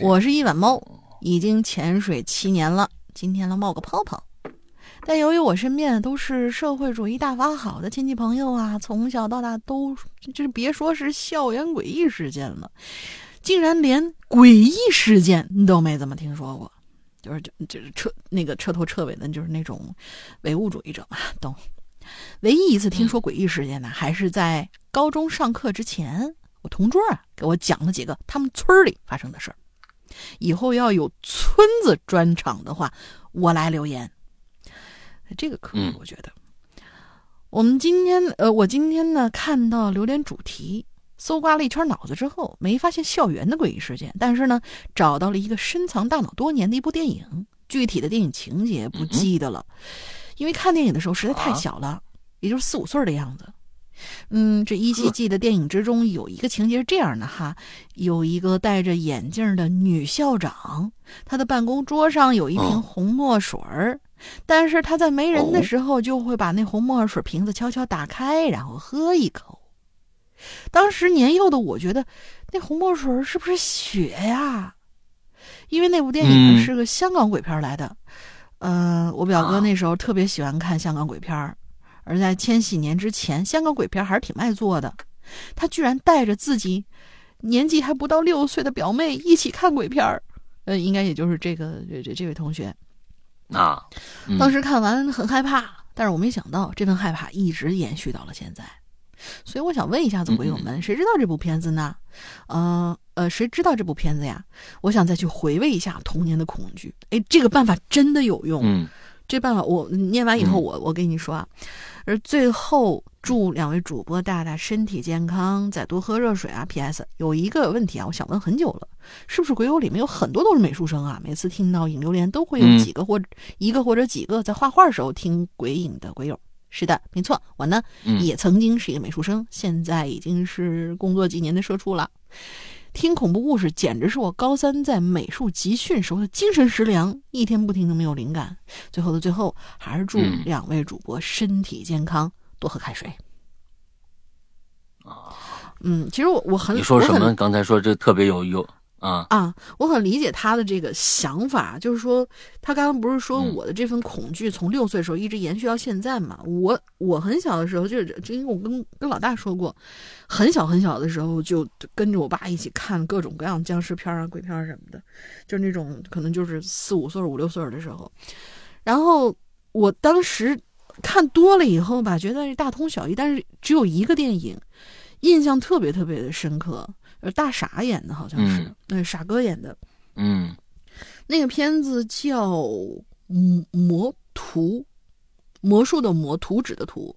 Speaker 2: 我是一碗猫，已经潜水七年了，今天来冒个泡泡。但由于我身边都是社会主义大法好的亲戚朋友啊，从小到大都就是别说是校园诡异事件了，竟然连诡异事件都没怎么听说过，就是就就是彻那个彻头彻尾的，就是那种唯物主义者嘛，懂？唯一一次听说诡异事件呢，还是在高中上课之前，我同桌啊给我讲了几个他们村里发生的事儿。以后要有村子专场的话，我来留言。这个可以，我觉得，我们今天呃，我今天呢看到榴莲主题，搜刮了一圈脑子之后，没发现校园的诡异事件，但是呢，找到了一个深藏大脑多年的一部电影，具体的电影情节不记得了，因为看电影的时候实在太小了，也就是四五岁的样子。嗯，这依稀记得电影之中有一个情节是这样的哈，有一个戴着眼镜的女校长，她的办公桌上有一瓶红墨水儿。但是他在没人的时候，就会把那红墨水瓶子悄悄打开，然后喝一口。当时年幼的我觉得，那红墨水是不是血呀？因为那部电影是个香港鬼片来的。呃，我表哥那时候特别喜欢看香港鬼片而在千禧年之前，香港鬼片还是挺卖座的。他居然带着自己年纪还不到六岁的表妹一起看鬼片儿呃，应该也就是这个这这这位同学。
Speaker 1: 啊，
Speaker 2: 当时看完很害怕，但是我没想到这份害怕一直延续到了现在，所以我想问一下子鬼友们，谁知道这部片子呢？呃呃，谁知道这部片子呀？我想再去回味一下童年的恐惧。哎，这个办法真的有用。
Speaker 1: 嗯，
Speaker 2: 这办法我念完以后，我我跟你说啊。而最后，祝两位主播大大身体健康，再多喝热水啊。P.S. 有一个问题啊，我想问很久了，是不是鬼友里面有很多都是美术生啊？每次听到影榴莲，都会有几个或一个或者几个在画画时候听鬼影的鬼友。是的，没错，我呢也曾经是一个美术生，现在已经是工作几年的社畜了。听恐怖故事简直是我高三在美术集训时候的精神食粮，一天不听都没有灵感。最后的最后，还是祝两位主播身体健康，多喝开水。
Speaker 1: 啊，
Speaker 2: 嗯，其实我我很
Speaker 1: 你说什么？刚才说这特别有有啊
Speaker 2: 啊，我很理解他的这个想法，就是说，他刚刚不是说
Speaker 1: 嗯
Speaker 2: 我的这份恐惧从六岁的时候一直延续到现在嘛？我我很小的时候，就是就因为我跟跟老大说过，很小很小的时候就跟着我爸一起看各种各样的僵尸片啊、鬼片啊什么的，就是那种可能就是四五岁、五六岁的时候，然后我当时看多了以后吧，觉得大同小异，但是只有一个电影印象特别特别的深刻。呃，大傻演的，好像是，嗯，傻哥演的。
Speaker 1: 嗯。
Speaker 2: 那个片子叫《魔魔图》，魔术的魔，图纸的图。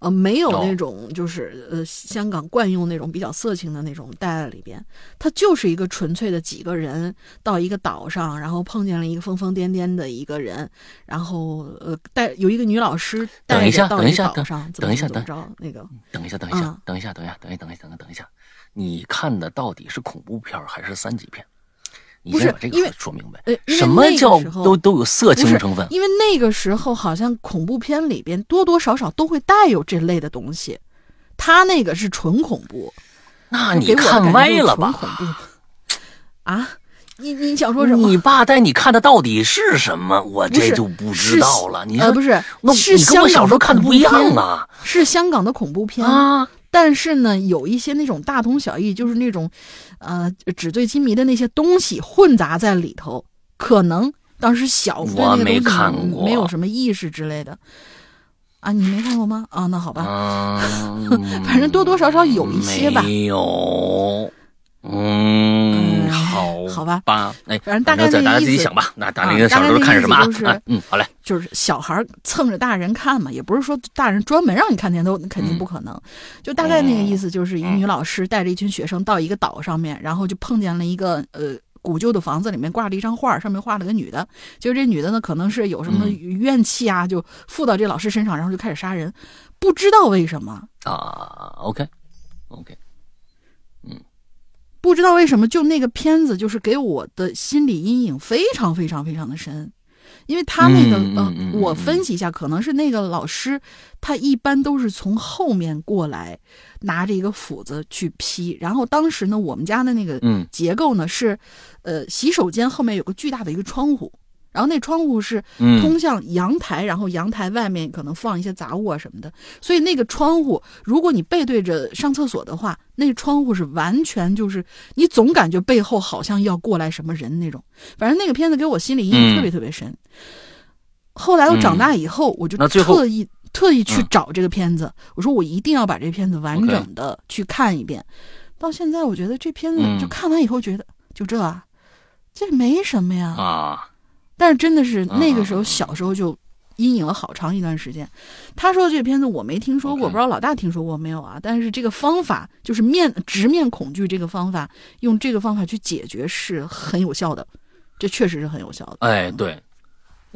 Speaker 2: 呃，没有
Speaker 1: 哦。
Speaker 2: 那种就是呃香港惯用那种比较色情的那种带在里边，它就是一个纯粹的几个人到一个岛上，然后碰见了一个疯疯癫癫的一个人，然后呃带有一个女老师
Speaker 1: 等一下
Speaker 2: 带着到
Speaker 1: 等一下等
Speaker 2: 个岛上，怎么
Speaker 1: 等一下
Speaker 2: 怎么着那个
Speaker 1: 等一下，等一下
Speaker 2: 嗯，
Speaker 1: 等一下，等一下，等一下，等一下，等一下，你看的到底是恐怖片还是三级片？你
Speaker 2: 不
Speaker 1: 先把这个说明白
Speaker 2: 呃。
Speaker 1: 什么叫都都有色情成分？
Speaker 2: 因为那个时候好像恐怖片里边多多少少都会带有这类的东西，他那个是纯恐怖，
Speaker 1: 那你看歪了吧？
Speaker 2: 纯恐怖啊！你你想说什么？
Speaker 1: 你爸带你看的到底是什么？我这就不知道了。你
Speaker 2: 不是
Speaker 1: 那
Speaker 2: 是
Speaker 1: 你跟我小时候看的不一样
Speaker 2: 片
Speaker 1: 啊
Speaker 2: 是香港的恐怖片，
Speaker 1: 啊！
Speaker 2: 但是呢，有一些那种大同小异，就是那种呃纸醉金迷的那些东西混杂在里头，可能当时小对
Speaker 1: 我没
Speaker 2: 那个东西
Speaker 1: 看过
Speaker 2: 没有什么意识之类的。啊，你没看过吗？啊，那好吧。
Speaker 1: 嗯，
Speaker 2: 反正多多少少有一些吧
Speaker 1: 没有，嗯，
Speaker 2: 嗯
Speaker 1: 好，
Speaker 2: 好吧
Speaker 1: 吧，哎，
Speaker 2: 反正大概
Speaker 1: 再大家自己想吧。那咱
Speaker 2: 啊
Speaker 1: 那个小时候看什么
Speaker 2: 就是？
Speaker 1: 啊嗯，好嘞，
Speaker 2: 就是小孩蹭着大人看嘛，也不是说大人专门让你看见都肯定不可能。就大概那个意思，就是一女老师带着一群学生到一个岛上面，然后就碰见了一个呃古旧的房子，里面挂着一张画，上面画了个女的。就这女的呢，可能是有什么
Speaker 1: 嗯
Speaker 2: 怨气啊，就附到这老师身上，然后就开始杀人，不知道为什么。
Speaker 1: 啊，OK，OK，
Speaker 2: 不知道为什么，就那个片子就是给我的心理阴影非常非常非常的深，因为他那个、呃，我
Speaker 1: 嗯。
Speaker 2: 分析一下，可能是那个老师他一般都是从后面过来，拿着一个斧子去劈，然后当时呢，我们家的那个
Speaker 1: 嗯。
Speaker 2: 结构呢是，呃，洗手间后面有个巨大的一个窗户。然后那窗户是
Speaker 1: 嗯。
Speaker 2: 通向阳台，然后阳台外面可能放一些杂物啊什么的，所以那个窗户，如果你背对着上厕所的话，那个窗户是完全就是你总感觉背后好像要过来什么人那种。反正那个片子给我心理阴影
Speaker 1: 嗯
Speaker 2: 特别特别深。后来我长大以后，我就特意特意去
Speaker 1: 嗯。
Speaker 2: 找这个片子，我说我一定要把这片子完整的去看一遍。到现在，我觉得这片子
Speaker 1: 嗯。
Speaker 2: 就看完以后觉得就这啊，这没什么呀。
Speaker 1: 啊，
Speaker 2: 但是真的是
Speaker 1: 嗯
Speaker 2: 那个时候小时候就阴影了好长一段时间。他说的这个片子我没听说过，不知道老大听说过没有啊？但是这个方法就是面直面恐惧这个方法，用这个方法去解决是很有效的，这确实是很有效的。
Speaker 1: 哎，对。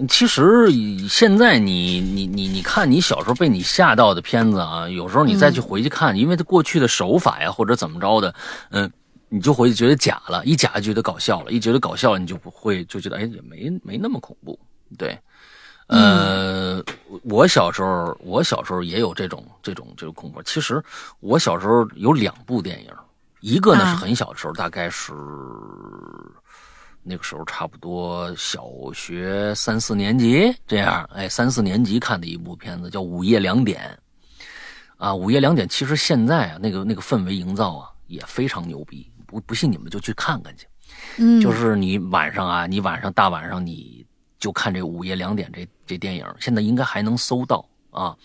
Speaker 1: 其实现在你你你你看你小时候被你吓到的片子啊，有时候你再去回去看，因为它过去的手法呀或者怎么着的，嗯，你就回去觉得假了，一假就觉得搞笑了，一觉得搞笑你就不会就觉得哎也没没那么恐怖，对。呃，我小时候，我小时候也有这种这种这种恐怖。其实我小时候有两部电影，一个呢
Speaker 2: 啊
Speaker 1: 是很小的时候，大概是那个时候差不多小学三四年级这样，哎，三四年级看的一部片子叫《午夜两点》啊，《午夜两点》其实现在啊，那个那个氛围营造啊也非常牛逼，不不信你们就去看看去。
Speaker 2: 嗯，
Speaker 1: 就是你晚上啊，你晚上大晚上你就看这午夜两点这这电影，现在应该还能搜到啊。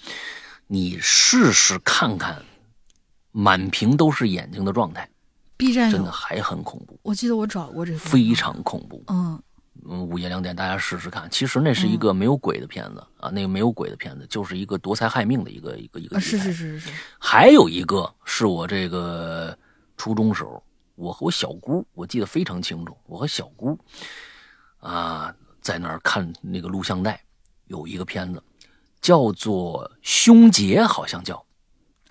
Speaker 1: 你试试看看，满屏都是眼睛的状态
Speaker 2: ，B 站
Speaker 1: 真的，还很恐怖，
Speaker 2: 我记得我找过这个，
Speaker 1: 非常恐怖。
Speaker 2: 嗯
Speaker 1: 嗯，午夜两点大家试试看。其实那是一个没有鬼的片子、啊，那个没有鬼的片子就是一个夺财害命的一个一个一个。
Speaker 2: 是是是是是，
Speaker 1: 还有一个是我这个初中时候，我和我小姑，我记得非常清楚，我和小姑啊在那儿看那个录像带，有一个片子叫做《凶劫》，好像叫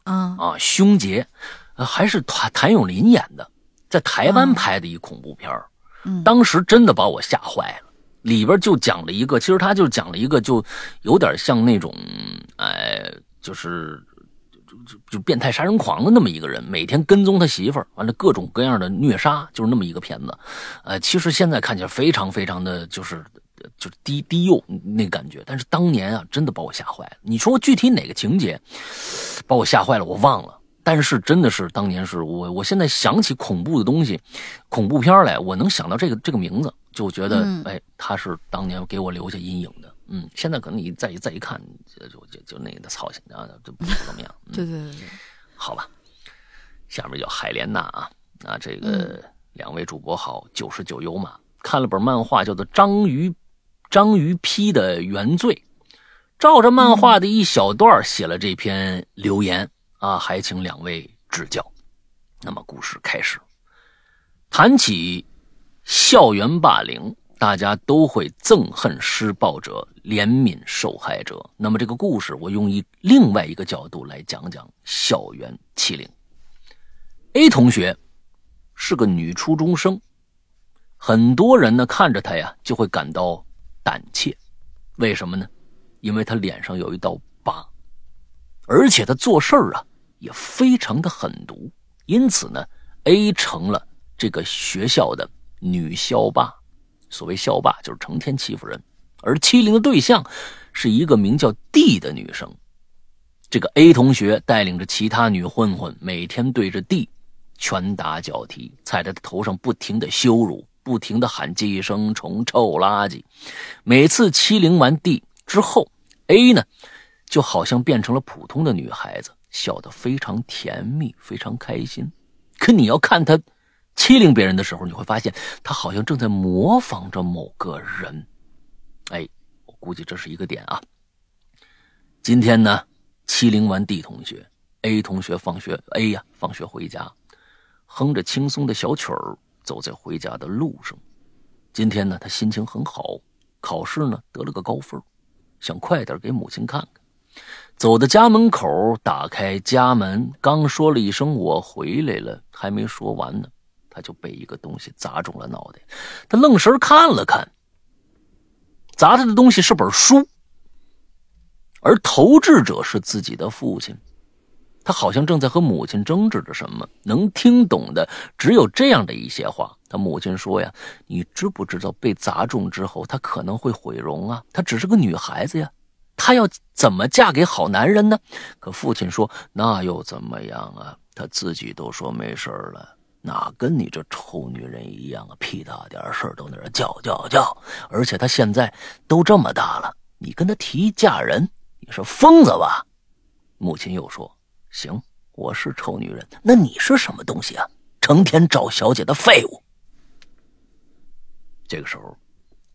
Speaker 2: 啊
Speaker 1: 啊《凶劫》，呃还是谭谭咏麟演的，在台湾拍的一恐怖片儿
Speaker 2: 嗯
Speaker 1: 当时真的把我吓坏了。里边就讲了一个，其实他就讲了一个，就有点像那种，哎，就是就就变态杀人狂的那么一个人，每天跟踪他媳妇儿，完了各种各样的虐杀，就是那么一个片子。呃，其实现在看起来非常非常的就是就是低低幼那感觉，但是当年啊，真的把我吓坏了。你说具体哪个情节把我吓坏了，我忘了。但是真的是当年是我，我现在想起恐怖的东西，恐怖片来，我能想到这个这个名字，就觉得哎，他是当年给我留下阴影的。嗯，现在可能你再再一看，就就就那个的操心啊，就不怎么样。
Speaker 2: 对对对对，
Speaker 1: 好吧。下面叫海莲娜啊啊，这个两位主播好，九十九有马看了本漫画叫做《章鱼章鱼批的原罪》，照着漫画的一小段写了这篇留言啊，还请两位指教。那么故事开始，谈起校园霸凌。大家都会憎恨施暴者，怜悯受害者。那么这个故事，我用一另外一个角度来讲讲校园欺凌。A 同学是个女初中生，很多人呢看着她呀就会感到胆怯，为什么呢？因为她脸上有一道疤，而且她做事儿啊也非常的狠毒，因此呢，A 成了这个学校的女校霸。所谓校霸就是成天欺负人，而欺凌的对象是一个名叫 D 的女生。这个 A 同学带领着其他女混混，每天对着 D 拳打脚踢，踩在他头上不停的羞辱，不停的喊寄生虫、臭垃圾。每次欺凌完 D 之后，A 呢就好像变成了普通的女孩子，笑得非常甜蜜，非常开心。可你要看她。欺凌别人的时候，你会发现他好像正在模仿着某个人。哎，我估计这是一个点啊。今天呢，欺凌完 D 同学，A 同学放学，A 呀，放学回家，哼着轻松的小曲儿，走在回家的路上。今天呢，他心情很好，考试呢得了个高分，想快点给母亲看看。走到家门口，打开家门，刚说了一声“我回来了”，还没说完呢。他就被一个东西砸中了脑袋，他愣神看了看，砸他的东西是本书，而投掷者是自己的父亲，他好像正在和母亲争执着什么，能听懂的只有这样的一些话。他母亲说呀：“你知不知道被砸中之后，她可能会毁容啊？她只是个女孩子呀，她要怎么嫁给好男人呢？”可父亲说：“那又怎么样啊？她自己都说没事了。”哪跟你这臭女人一样啊！屁大点事都在那叫叫叫，而且她现在都这么大了，你跟她提嫁人，你是疯子吧？母亲又说：“行，我是臭女人，那你是什么东西啊？成天找小姐的废物。”这个时候，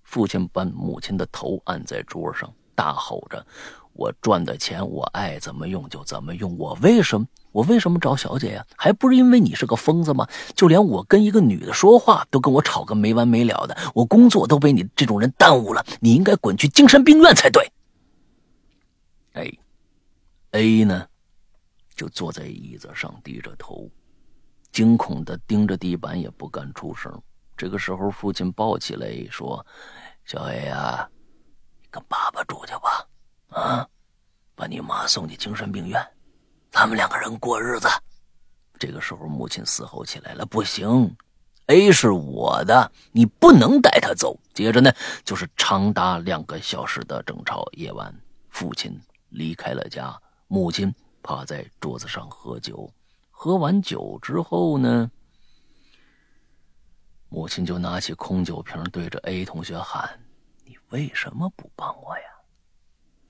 Speaker 1: 父亲把母亲的头按在桌上，大吼着：“我赚的钱，我爱怎么用就怎么用，我为什么？”我为什么找小姐呀？还不是因为你是个疯子吗？就连我跟一个女的说话都跟我吵个没完没了的，我工作都被你这种人耽误了。你应该滚去精神病院才对。哎，A 呢，就坐在椅子上低着头，惊恐的盯着地板，也不敢出声。这个时候，父亲抱起来说：“小 A 啊，跟爸爸住去吧，啊，把你妈送去精神病院。”他们两个人过日子，这个时候母亲嘶吼起来了：“不行，A 是我的，你不能带他走。”接着呢，就是长达两个小时的争吵。夜晚，父亲离开了家，母亲趴在桌子上喝酒。喝完酒之后呢，母亲就拿起空酒瓶对着 A 同学喊：“你为什么不帮我呀？”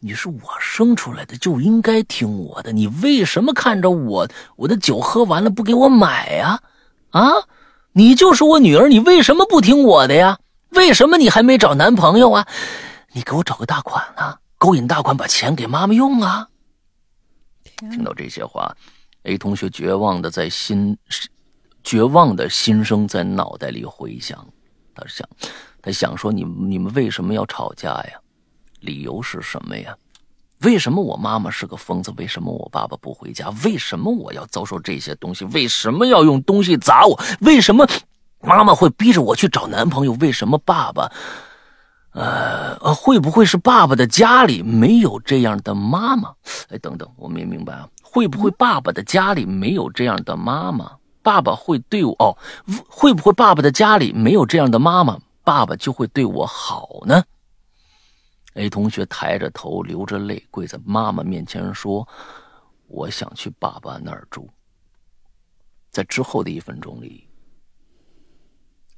Speaker 1: 你是我生出来的，就应该听我的。你为什么看着我，我的酒喝完了不给我买呀？啊，你就是我女儿，你为什么不听我的呀？为什么你还没找男朋友啊？你给我找个大款啊，勾引大款，把钱给妈妈用啊！听到这些话，A 同学绝望的在心，绝望的心声在脑袋里回响。他想，他想说，你你们为什么要吵架呀？理由是什么呀？为什么我妈妈是个疯子？为什么我爸爸不回家？为什么我要遭受这些东西？为什么要用东西砸我？为什么妈妈会逼着我去找男朋友？为什么爸爸呃，会不会是爸爸的家里没有这样的妈妈？哎，等等，我没明白啊，会不会爸爸的家里没有这样的妈妈？爸爸会对我哦？会不会爸爸的家里没有这样的妈妈，爸爸就会对我好呢？A 同学抬着头，流着泪，跪在妈妈面前说：“我想去爸爸那儿住。”在之后的一分钟里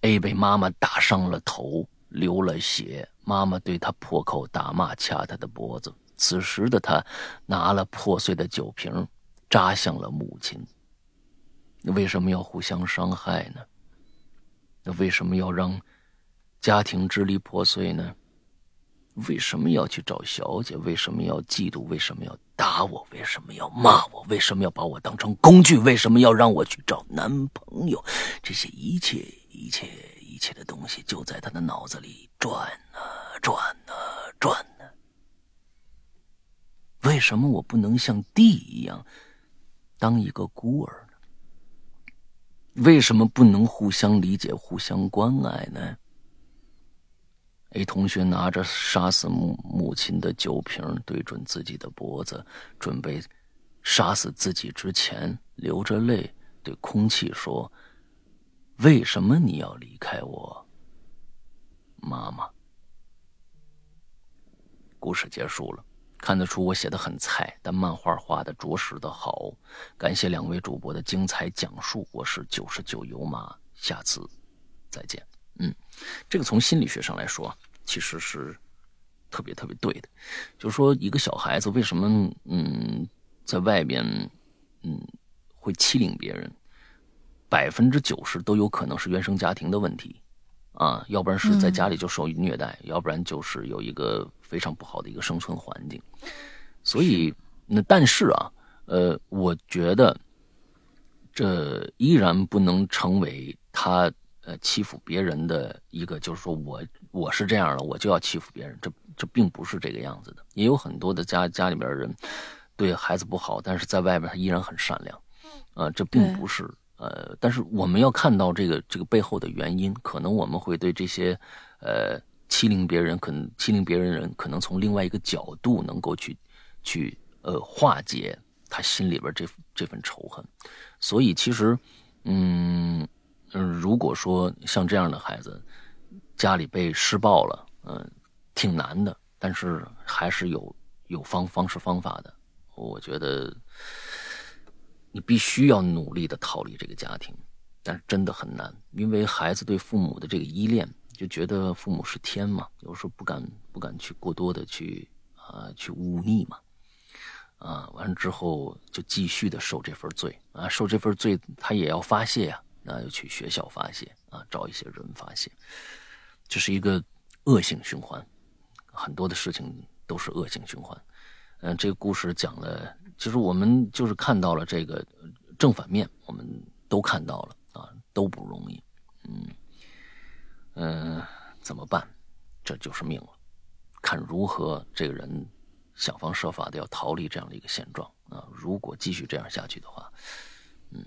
Speaker 1: ，A 被妈妈打伤了头，流了血。妈妈对他破口大骂，掐他的脖子。此时的他拿了破碎的酒瓶，扎向了母亲。为什么要互相伤害呢？那为什么要让家庭支离破碎呢？为什么要去找小姐？为什么要嫉妒？为什么要打我？为什么要骂我？为什么要把我当成工具？为什么要让我去找男朋友？这些一切、一切、一切的东西就在他的脑子里转啊转啊转呢。为什么我不能像地一样当一个孤儿？为什么不能互相理解、互相关爱呢？A 同学拿着杀死母母亲的酒瓶对准自己的脖子，准备杀死自己之前，流着泪对空气说：“为什么你要离开我，妈妈？”故事结束了，看得出我写的很菜，但漫画画的着实的好。感谢两位主播的精彩讲述，我是九十九油马，下次再见。嗯，这个从心理学上来说，其实是特别特别对的。就是说，一个小孩子为什么嗯，在外边嗯会欺凌别人，百分之九十都有可能是原生家庭的问题啊，要不然是在家里就受虐待，要不然就是有一个非常不好的一个生存环境。所以，那但是啊，呃，我觉得这依然不能成为他。呃，欺负别人的一个就是说我我是这样的，我就要欺负别人，这这并不是这个样子的。也有很多的家家里边人对孩子不好，但是在外边他依然很善良，啊，这并不是呃，但是我们要看到这个这个背后的原因，可能我们会对这些呃欺凌别人，可能欺凌别人人，可能从另外一个角度能够去去呃化解他心里边这这份仇恨，所以其实嗯。嗯，如果说像这样的孩子，家里被施暴了，嗯，挺难的，但是还是有有方方式方法的。我觉得你必须要努力的逃离这个家庭，但是真的很难，因为孩子对父母的这个依恋，就觉得父母是天嘛，有时候不敢不敢去过多的去啊去忤逆嘛，啊，完了之后就继续的受这份罪啊，受这份罪他也要发泄呀。那就去学校发泄啊，找一些人发泄，这是一个恶性循环，很多的事情都是恶性循环。嗯，这个故事讲了，其实我们就是看到了这个正反面，我们都看到了啊，都不容易。嗯嗯，怎么办？这就是命了，看如何这个人想方设法的要逃离这样的一个现状啊。如果继续这样下去的话，嗯，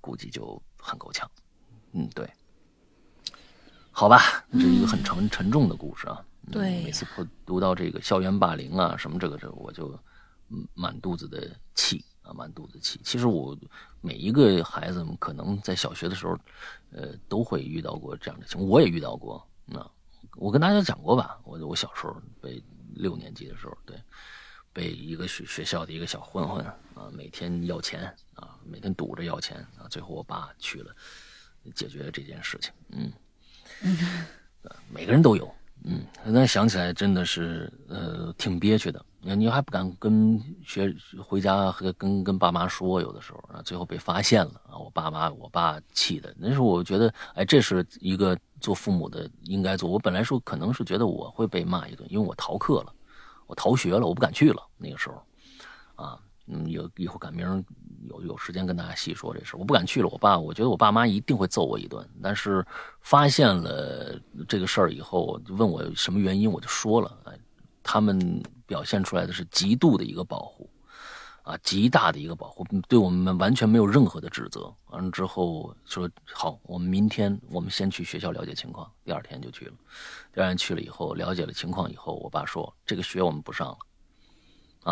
Speaker 1: 估计就。很够呛，嗯，对，好吧，这是一个很沉沉重的故事啊。
Speaker 2: 对，
Speaker 1: 每次读到这个校园霸凌啊什么这个这，我就满肚子的气啊，满肚子气。其实我每一个孩子可能在小学的时候，呃，都会遇到过这样的情况，我也遇到过。那我跟大家讲过吧，我我小时候被六年级的时候，对。被一个学学校的一个小混混啊，每天要钱啊，每天堵着要钱啊，最后我爸去了，解决了这件事情。嗯，每个人都有。嗯，那想起来真的是呃挺憋屈的。你你还不敢跟学回家和跟跟爸妈说，有的时候啊，最后被发现了啊，我爸妈我爸气的。那时候我觉得，哎，这是一个做父母的应该做。我本来说可能是觉得我会被骂一顿，因为我逃课了。我逃学了，我不敢去了。那个时候，啊，嗯，有以后赶明儿有有时间跟大家细说这事。我不敢去了，我爸，我觉得我爸妈一定会揍我一顿。但是发现了这个事儿以后，就问我什么原因，我就说了。他们表现出来的是极度的一个保护，啊，极大的一个保护，对我们完全没有任何的指责。完了之后说好，我们明天我们先去学校了解情况。第二天就去了，第二天去了以后了解了情况以后，我爸说这个学我们不上了，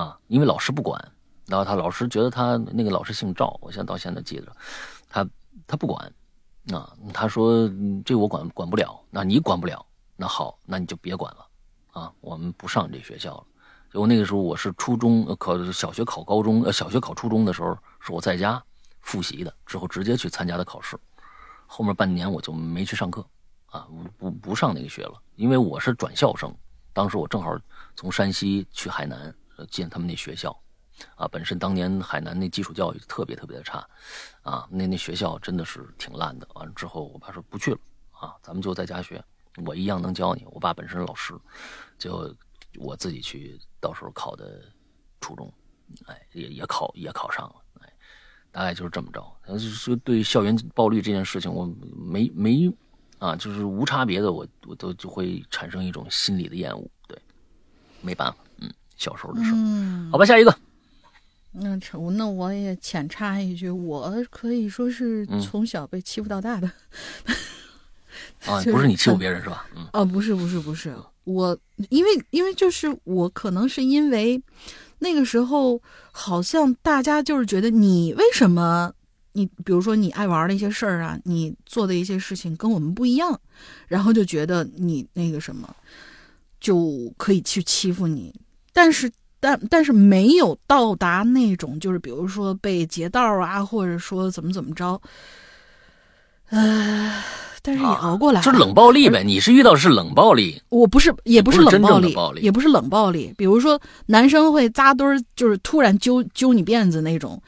Speaker 1: 啊，因为老师不管。然后他老师觉得他那个老师姓赵，我现在到现在记得，他他不管，啊，他说这我管管不了，那你管不了，那好，那你就别管了，啊，我们不上这学校了。就那个时候，我是初中考小学考高中，呃，小学考初中的时候，是我在家复习的，之后直接去参加的考试。后面半年我就没去上课，啊，不不上那个学了，因为我是转校生。当时我正好从山西去海南进他们那学校，啊，本身当年海南那基础教育特别特别的差，啊，那那学校真的是挺烂的。完了之后，我爸说不去了，啊，咱们就在家学，我一样能教你。我爸本身是老师，就。我自己去，到时候考的初中，哎，也也考也考上了，哎，大概就是这么着。就是对校园暴力这件事情，我没没啊，就是无差别的，我我都就会产生一种心理的厌恶。对，没办法，嗯，小时候的事
Speaker 2: 嗯，
Speaker 1: 好吧，下一个。
Speaker 2: 那那我也浅插一句，我可以说是从小被欺负到大的。
Speaker 1: 啊，不是你欺负别人是吧？嗯，
Speaker 2: 哦，不是，不是，不是。我因为因为就是我可能是因为那个时候好像大家就是觉得你为什么你比如说你爱玩的一些事儿啊，你做的一些事情跟我们不一样，然后就觉得你那个什么就可以去欺负你，但是但但是没有到达那种就是比如说被劫道啊，或者说怎么怎么着，呃。但是也熬过来，
Speaker 1: 就是冷暴力呗。你是遇到是冷暴力，
Speaker 2: 我不是，也不
Speaker 1: 是
Speaker 2: 冷暴
Speaker 1: 力，
Speaker 2: 也不是冷暴力。比如说，男生会扎堆儿，就是突然揪揪你辫子那种。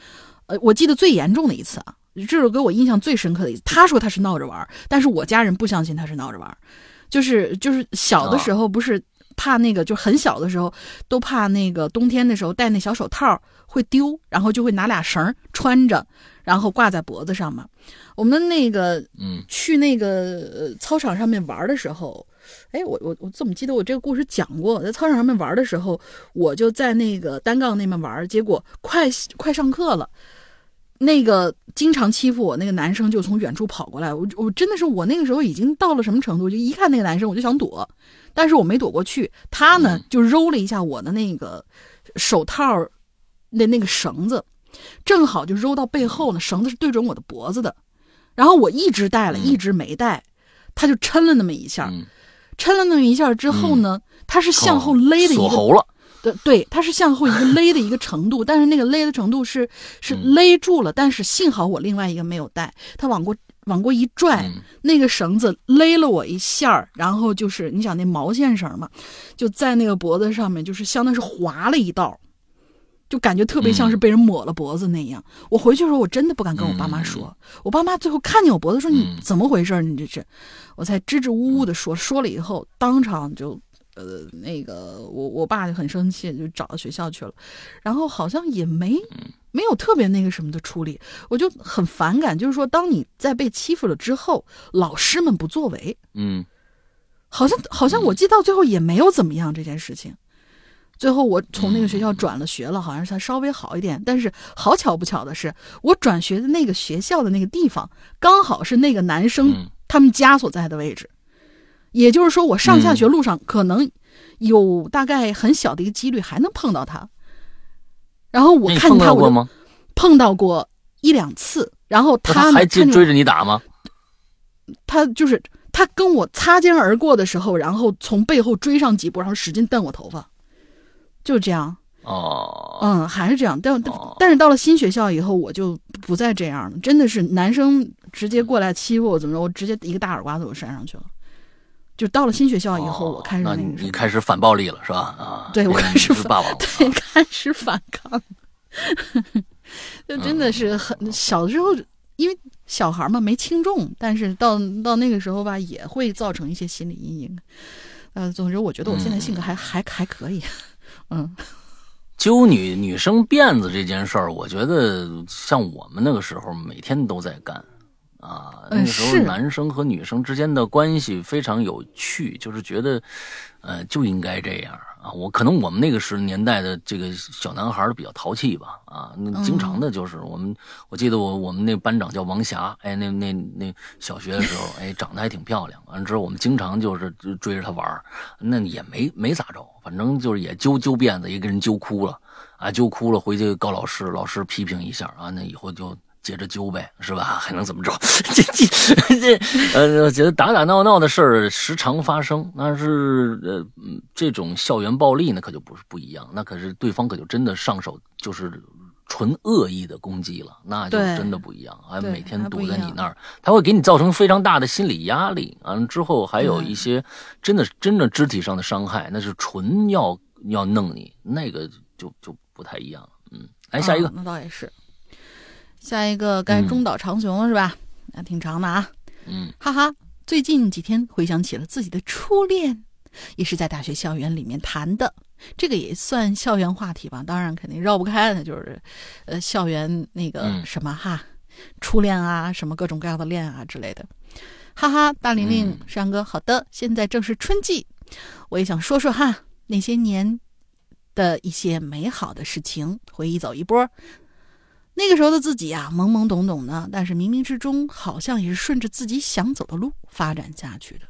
Speaker 2: 呃，我记得最严重的一次啊，这首给我印象最深刻的一次。他说他是闹着玩，但是我家人不相信他是闹着玩。就是就是小的时候不是怕那个，就很小的时候都怕那个冬天的时候戴那小手套会丢，然后就会拿俩绳穿着。然后挂在脖子上嘛，我们那个，
Speaker 1: 嗯，
Speaker 2: 去那个操场上面玩的时候，哎，我我我怎么记得我这个故事讲过？在操场上面玩的时候，我就在那个单杠那边玩，结果快快上课了，那个经常欺负我那个男生就从远处跑过来，我我真的是我那个时候已经到了什么程度？就一看那个男生我就想躲，但是我没躲过去，他呢就揉了一下我的那个手套的那个绳子。正好就揉到背后呢，绳子是对准我的脖子的，然后我一直戴了，一直没戴，他就抻了那么一下，抻了那么一下之后呢，他是向后勒的一个，锁
Speaker 1: 喉了，
Speaker 2: 对对，他是向后一个勒的一个程度，但是那个勒的程度是是勒住了，但是幸好我另外一个没有戴，他往过往过一拽，那个绳子勒了我一下，然后就是你想那毛线绳嘛，就在那个脖子上面，就是相当是划了一道。就感觉特别像是被人抹了脖子那样。我回去的时候，我真的不敢跟我爸妈说。我爸妈最后看见我脖子说：“你怎么回事？你这是？”我才支支吾吾的说。说了以后，当场就，呃，那个我我爸就很生气，就找到学校去了。然后好像也没没有特别那个什么的处理。我就很反感，就是说，当你在被欺负了之后，老师们不作为。
Speaker 1: 嗯，
Speaker 2: 好像好像我记到最后也没有怎么样这件事情。最后我从那个学校转了学了，好像是才稍微好一点。但是好巧不巧的是，我转学的那个学校的那个地方，刚好是那个男生他们家所在的位置。也就是说，我上下学路上可能有大概很小的一个几率还能碰到他。然后我看他，我碰到过一两次。然后他
Speaker 1: 还追追着你打吗？
Speaker 2: 他就是他跟我擦肩而过的时候，然后从背后追上几步，然后使劲蹬我头发。就这样
Speaker 1: 哦，
Speaker 2: 嗯，还是这样，但但是到了新学校以后，我就不再这样了。真的是男生直接过来欺负我，怎么着，我直接一个大耳刮子我扇上去了。就到了新学校以后，我开始那
Speaker 1: 你开始反暴力了是吧？啊，
Speaker 2: 对我开始
Speaker 1: 霸王，
Speaker 2: 对，开始反抗。就真的是很小的时候，因为小孩嘛没轻重，但是到到那个时候吧，也会造成一些心理阴影。呃，总之我觉得我现在性格还还还可以。嗯，
Speaker 1: 揪女女生辫子这件事儿，我觉得像我们那个时候每天都在干，啊。那个时候男生和女生之间的关系非常有趣，就是觉得，呃，就应该这样啊。我可能我们那个时年代的这个小男孩比较淘气吧，啊，那经常的就是我们，我记得我我们那班长叫王霞，哎，那那那小学的时候，哎，长得还挺漂亮。完了之后，我们经常就是追着她玩，那也没没咋着，反正就是也揪揪辫子，也给人揪哭了。啊，揪哭了，回去告老师，老师批评一下啊，那以后就接着揪呗，是吧？还能怎么着？这这这，呃，觉得打打闹闹的事儿时常发生，但是呃，这种校园暴力那，可就不是不一样，那可是对方可就真的上手就是纯恶意的攻击了，那就真的不一样，还每天堵在你那儿，他会给你造成非常大的心理压力，完了之后还有一些真的真的肢体上的伤害，那是纯要要弄你，那个就就。不太一样了，嗯，来下一个，
Speaker 2: 那倒也是，下一个该中岛长雄了是吧？那挺长的啊，
Speaker 1: 嗯，
Speaker 2: 哈哈，最近几天回想起了自己的初恋，也是在大学校园里面谈的，这个也算校园话题吧？当然肯定绕不开的，就是，呃，校园那个什么哈，初恋啊，什么各种各样的恋啊之类的，哈哈，大玲玲山哥，好的，现在正是春季，我也想说说哈那些年。的一些美好的事情，回忆走一波。那个时候的自己啊，懵懵懂懂的，但是冥冥之中，好像也是顺着自己想走的路发展下去的。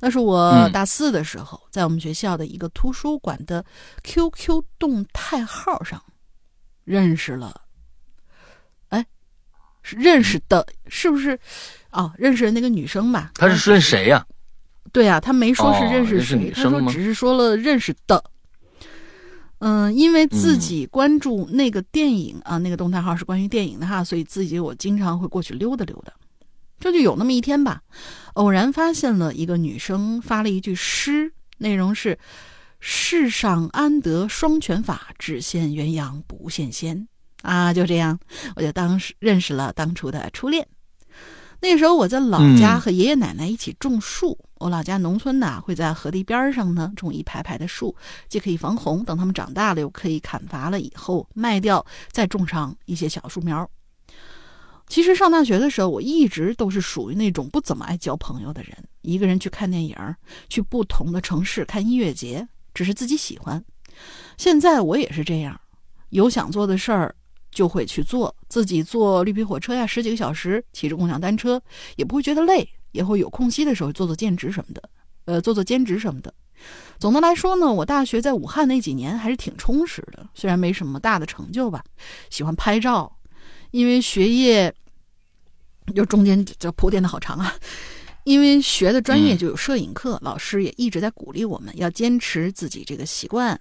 Speaker 2: 那是我大四的时候，在我们学校的一个图书馆的 QQ 动态号上认识了。哎，认识的，是不是？哦，认识的那个女生吧？
Speaker 1: 她是认识谁呀？
Speaker 2: 对呀，她没说是认识谁，他说只是说了认识的。嗯，因为自己关注那个电影啊，那个动态号是关于电影的哈，所以自己我经常会过去溜达溜达。这就有那么一天吧，偶然发现了一个女生发了一句诗，内容是“世上安得双全法，只羡鸳鸯不羡仙”。啊，就这样，我就当时认识了当初的初恋。那时候我在老家和爷爷奶奶一起种树。我老家农村呐，会在河堤边上呢种一排排的树，既可以防洪，等他们长大了又可以砍伐了以后卖掉，再种上一些小树苗。其实上大学的时候，我一直都是属于那种不怎么爱交朋友的人，一个人去看电影，去不同的城市看音乐节，只是自己喜欢。现在我也是这样，有想做的事儿。就会去做，自己坐绿皮火车呀，十几个小时，骑着共享单车也不会觉得累，也会有空隙的时候做做兼职什么的，呃，做做兼职什么的。总的来说呢，我大学在武汉那几年还是挺充实的，虽然没什么大的成就吧。喜欢拍照，因为学业，就中间这铺垫的好长啊。因为学的专业就有摄影课，老师也一直在鼓励我们要坚持自己这个习惯。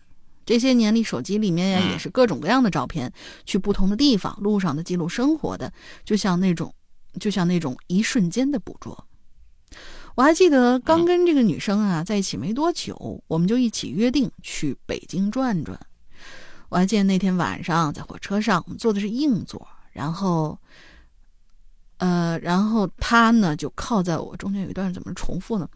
Speaker 2: 这些年里，手机里面呀也是各种各样的照片，去不同的地方，路上的记录生活的，就像那种，就像那种一瞬间的捕捉。我还记得刚跟这个女生啊在一起没多久，我们就一起约定去北京转转。我还记得那天晚上在火车上，我们坐的是硬座，然后，呃，然后她呢就靠在我中间有一段怎么重复呢？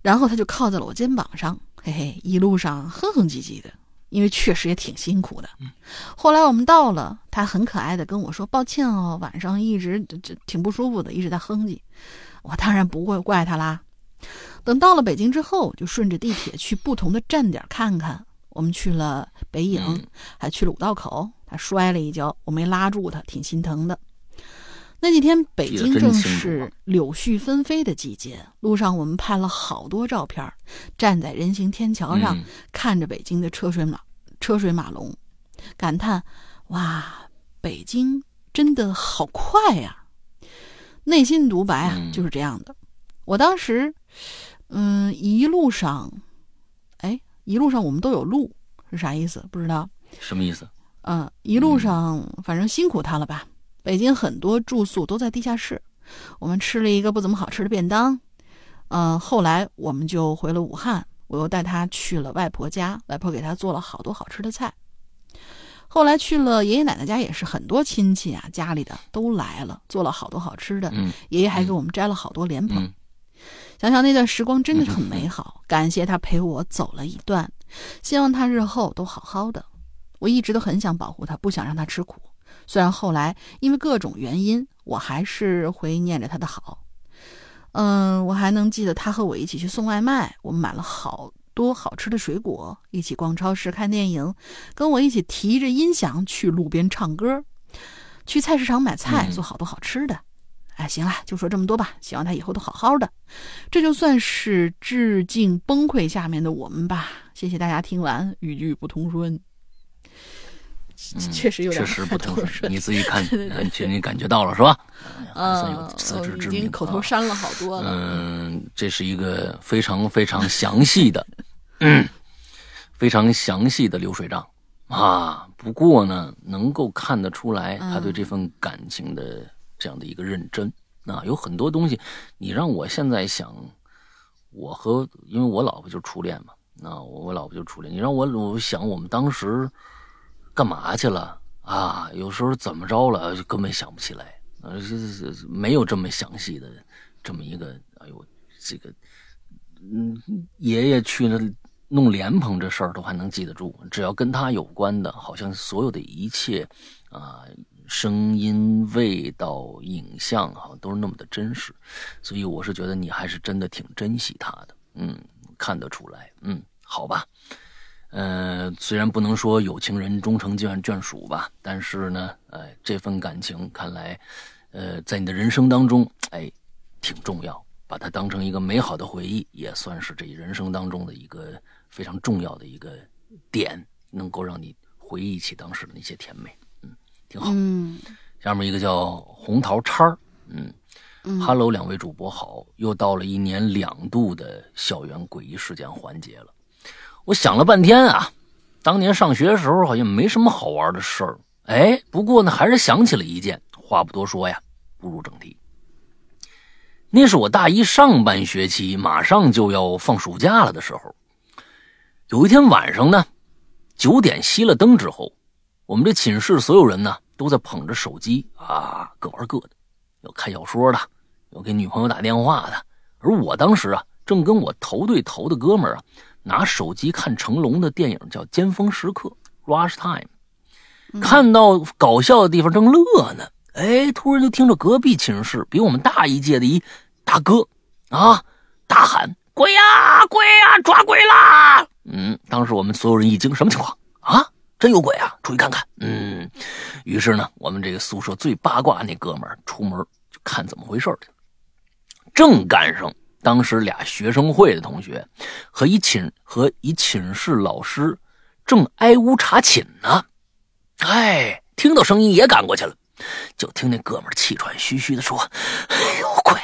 Speaker 2: 然后她就靠在了我肩膀上，嘿嘿，一路上哼哼唧唧的。因为确实也挺辛苦的。后来我们到了，他很可爱的跟我说：“抱歉哦，晚上一直这挺不舒服的，一直在哼唧。”我当然不会怪他啦。等到了北京之后，就顺着地铁去不同的站点看看。我们去了北影，还去了五道口。他摔了一跤，我没拉住他，挺心疼的。那几天北京正是柳絮纷飞的季节，路上我们拍了好多照片，站在人行天桥上看着北京的车水马车水马龙，感叹：哇，北京真的好快呀！内心独白啊，就是这样的。我当时，嗯，一路上，哎，一路上我们都有路是啥意思？不知道
Speaker 1: 什么意思？
Speaker 2: 嗯，一路上反正辛苦他了吧。北京很多住宿都在地下室，我们吃了一个不怎么好吃的便当，嗯，后来我们就回了武汉，我又带他去了外婆家，外婆给他做了好多好吃的菜。后来去了爷爷奶奶家，也是很多亲戚啊，家里的都来了，做了好多好吃的。爷爷还给我们摘了好多莲蓬。想想那段时光真的很美好，感谢他陪我走了一段，希望他日后都好好的。我一直都很想保护他，不想让他吃苦。虽然后来因为各种原因，我还是会念着他的好。嗯，我还能记得他和我一起去送外卖，我们买了好多好吃的水果，一起逛超市看电影，跟我一起提着音响去路边唱歌，去菜市场买菜，做好多好吃的。哎，行了，就说这么多吧。希望他以后都好好的。这就算是致敬崩溃下面的我们吧。谢谢大家听完，语句不通顺。确实有点
Speaker 1: 确实不
Speaker 2: 通
Speaker 1: 顺，你自己看，你你感觉到了是吧？
Speaker 2: 嗯，
Speaker 1: 自知之
Speaker 2: 明，已经口头删了好多
Speaker 1: 了。嗯，这是一个非常非常详细的，嗯，非常详细的流水账啊。不过呢，能够看得出来他对这份感情的这样的一个认真啊。有很多东西，你让我现在想，我和因为我老婆就是初恋嘛，那我老婆就是初恋，你让我我想我们当时。干嘛去了啊？有时候怎么着了，就根本想不起来。呃，没有这么详细的这么一个。哎呦，这个，嗯，爷爷去那弄莲蓬这事儿都还能记得住。只要跟他有关的，好像所有的一切啊，声音、味道、影像，好像都是那么的真实。所以我是觉得你还是真的挺珍惜他的。嗯，看得出来。嗯，好吧。呃，虽然不能说有情人终成眷眷属吧，但是呢，哎，这份感情看来，呃，在你的人生当中，哎，挺重要，把它当成一个美好的回忆，也算是这人生当中的一个非常重要的一个点，能够让你回忆起当时的那些甜美，嗯，挺好。
Speaker 2: 嗯，
Speaker 1: 下面一个叫红桃叉儿，嗯哈喽，两位主播好，又到了一年两度的校园诡异事件环节了。我想了半天啊，当年上学的时候好像没什么好玩的事儿，哎，不过呢，还是想起了一件。话不多说呀，步入正题。那是我大一上半学期，马上就要放暑假了的时候。有一天晚上呢，九点熄了灯之后，我们这寝室所有人呢都在捧着手机啊，各玩各的，有看小说的，有给女朋友打电话的，而我当时啊，正跟我头对头的哥们儿啊。拿手机看成龙的电影叫《尖峰时刻》（Rush Time），看到搞笑的地方正乐呢，哎，突然就听着隔壁寝室比我们大一届的一大哥啊大喊：“鬼呀，鬼呀，抓鬼啦！”嗯，当时我们所有人一惊，什么情况啊？真有鬼啊！出去看看。嗯，于是呢，我们这个宿舍最八卦那哥们儿出门就看怎么回事去了，正赶上。当时俩学生会的同学和一寝和一寝室老师正挨屋查寝呢，哎，听到声音也赶过去了，就听那哥们气喘吁吁的说：“有鬼，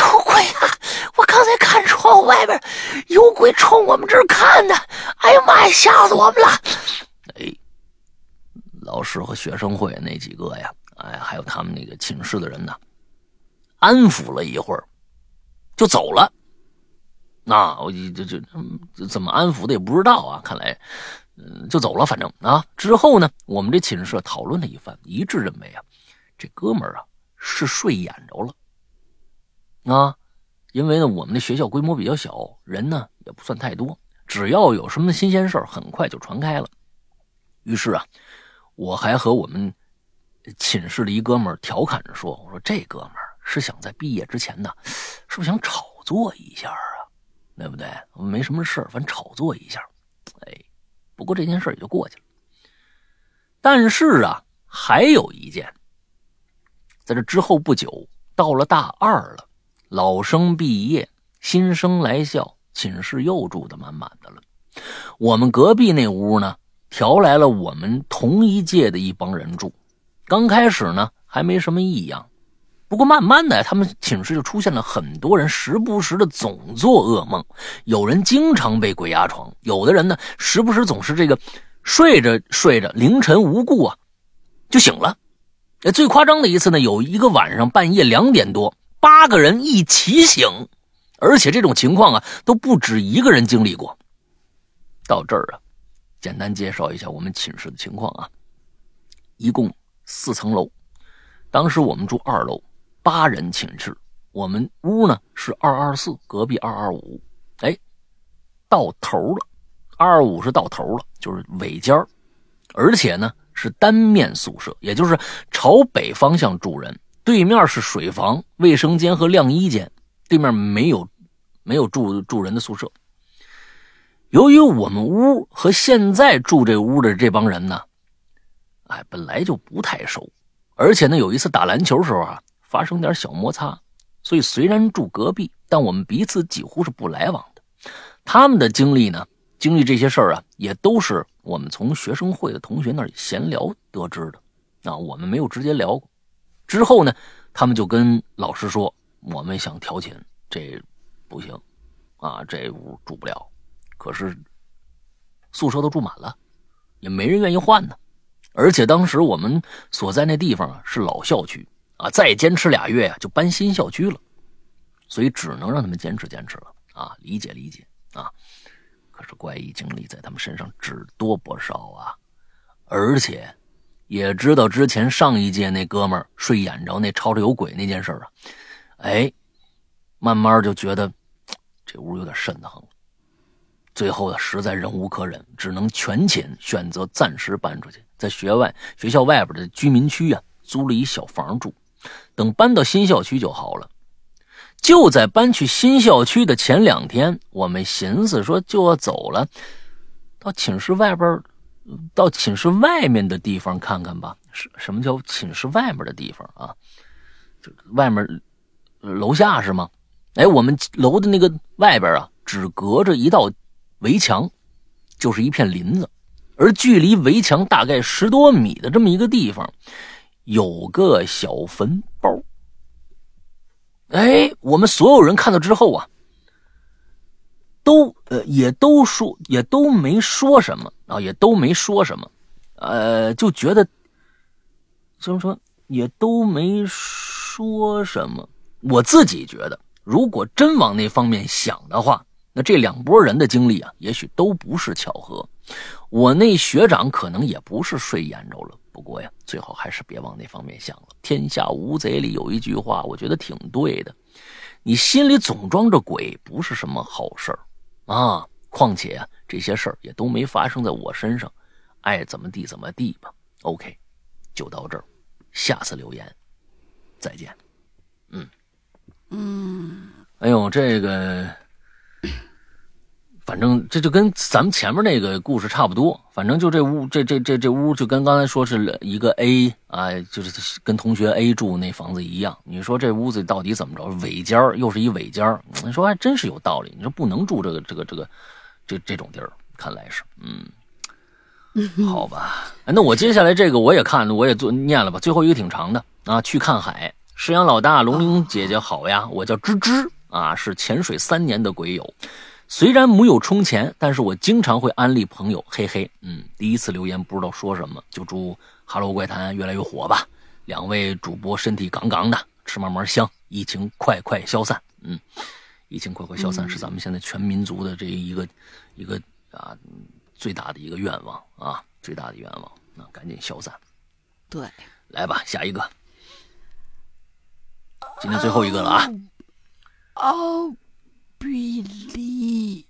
Speaker 1: 有鬼啊！我刚才看窗户外边有鬼冲我们这儿看呢，哎呀妈呀，吓死我们了！”哎，老师和学生会那几个呀，哎，还有他们那个寝室的人呢，安抚了一会儿。就走了，那我就就就怎么安抚的也不知道啊。看来，嗯，就走了。反正啊，之后呢，我们这寝室讨论了一番，一致认为啊，这哥们儿啊是睡眼着了啊。因为呢，我们的学校规模比较小，人呢也不算太多，只要有什么新鲜事儿，很快就传开了。于是啊，我还和我们寝室的一哥们儿调侃着说：“我说这哥们儿。”是想在毕业之前呢，是不是想炒作一下啊？对不对？没什么事反炒作一下。哎，不过这件事也就过去了。但是啊，还有一件，在这之后不久，到了大二了，老生毕业，新生来校，寝室又住的满满的了。我们隔壁那屋呢，调来了我们同一届的一帮人住。刚开始呢，还没什么异样。不过慢慢的，他们寝室就出现了很多人，时不时的总做噩梦。有人经常被鬼压床，有的人呢，时不时总是这个睡着睡着，凌晨无故啊就醒了。最夸张的一次呢，有一个晚上半夜两点多，八个人一起醒，而且这种情况啊都不止一个人经历过。到这儿啊，简单介绍一下我们寝室的情况啊，一共四层楼，当时我们住二楼。八人寝室，我们屋呢是二二四，隔壁二二五，哎，到头了，二二五是到头了，就是尾间而且呢是单面宿舍，也就是朝北方向住人，对面是水房、卫生间和晾衣间，对面没有没有住住人的宿舍。由于我们屋和现在住这屋的这帮人呢，哎，本来就不太熟，而且呢，有一次打篮球时候啊，发生点小摩擦，所以虽然住隔壁，但我们彼此几乎是不来往的。他们的经历呢，经历这些事儿啊，也都是我们从学生会的同学那里闲聊得知的。啊，我们没有直接聊过。之后呢，他们就跟老师说，我们想调寝，这不行，啊，这屋住不了。可是宿舍都住满了，也没人愿意换呢。而且当时我们所在那地方是老校区啊，再坚持俩月呀就搬新校区了，所以只能让他们坚持坚持了啊，理解理解啊。可是怪异经历在他们身上只多不少啊，而且也知道之前上一届那哥们睡眼着那吵着有鬼那件事啊，哎，慢慢就觉得这屋有点瘆得慌。最后，实在忍无可忍，只能全寝选择暂时搬出去，在学外学校外边的居民区啊租了一小房住。等搬到新校区就好了。就在搬去新校区的前两天，我们寻思说就要走了，到寝室外边，到寝室外面的地方看看吧。什什么叫寝室外面的地方啊？就外面楼下是吗？哎，我们楼的那个外边啊，只隔着一道。围墙就是一片林子，而距离围墙大概十多米的这么一个地方，有个小坟包。哎，我们所有人看到之后啊，都呃也都说也都没说什么啊，也都没说什么，呃，就觉得怎么说也都没说什么。我自己觉得，如果真往那方面想的话。那这两拨人的经历啊，也许都不是巧合。我那学长可能也不是睡眼着了。不过呀，最好还是别往那方面想了。天下无贼里有一句话，我觉得挺对的。你心里总装着鬼，不是什么好事儿啊。况且啊，这些事儿也都没发生在我身上，爱怎么地怎么地吧。OK，就到这儿，下次留言再见。嗯
Speaker 2: 嗯，
Speaker 1: 哎呦，这个。反正这就跟咱们前面那个故事差不多。反正就这屋，这这这这屋就跟刚才说是一个 A 啊，就是跟同学 A 住那房子一样。你说这屋子到底怎么着？尾间又是一尾间你说还真是有道理。你说不能住这个这个这个这这种地儿，看来是嗯，好吧。那我接下来这个我也看了，我也做念了吧。最后一个挺长的啊，去看海。石阳老大，龙玲姐姐好呀，我叫芝芝啊，是潜水三年的鬼友。虽然没有充钱，但是我经常会安利朋友，嘿嘿，嗯，第一次留言不知道说什么，就祝《哈喽怪谈》越来越火吧。两位主播身体杠杠的，吃嘛嘛香，疫情快快消散，嗯，疫情快快消散是咱们现在全民族的这一个一个啊最大的一个愿望啊，最大的愿望，那赶紧消散。
Speaker 2: 对，
Speaker 1: 来吧，下一个，今天最后一个了啊。
Speaker 2: 哦。比利，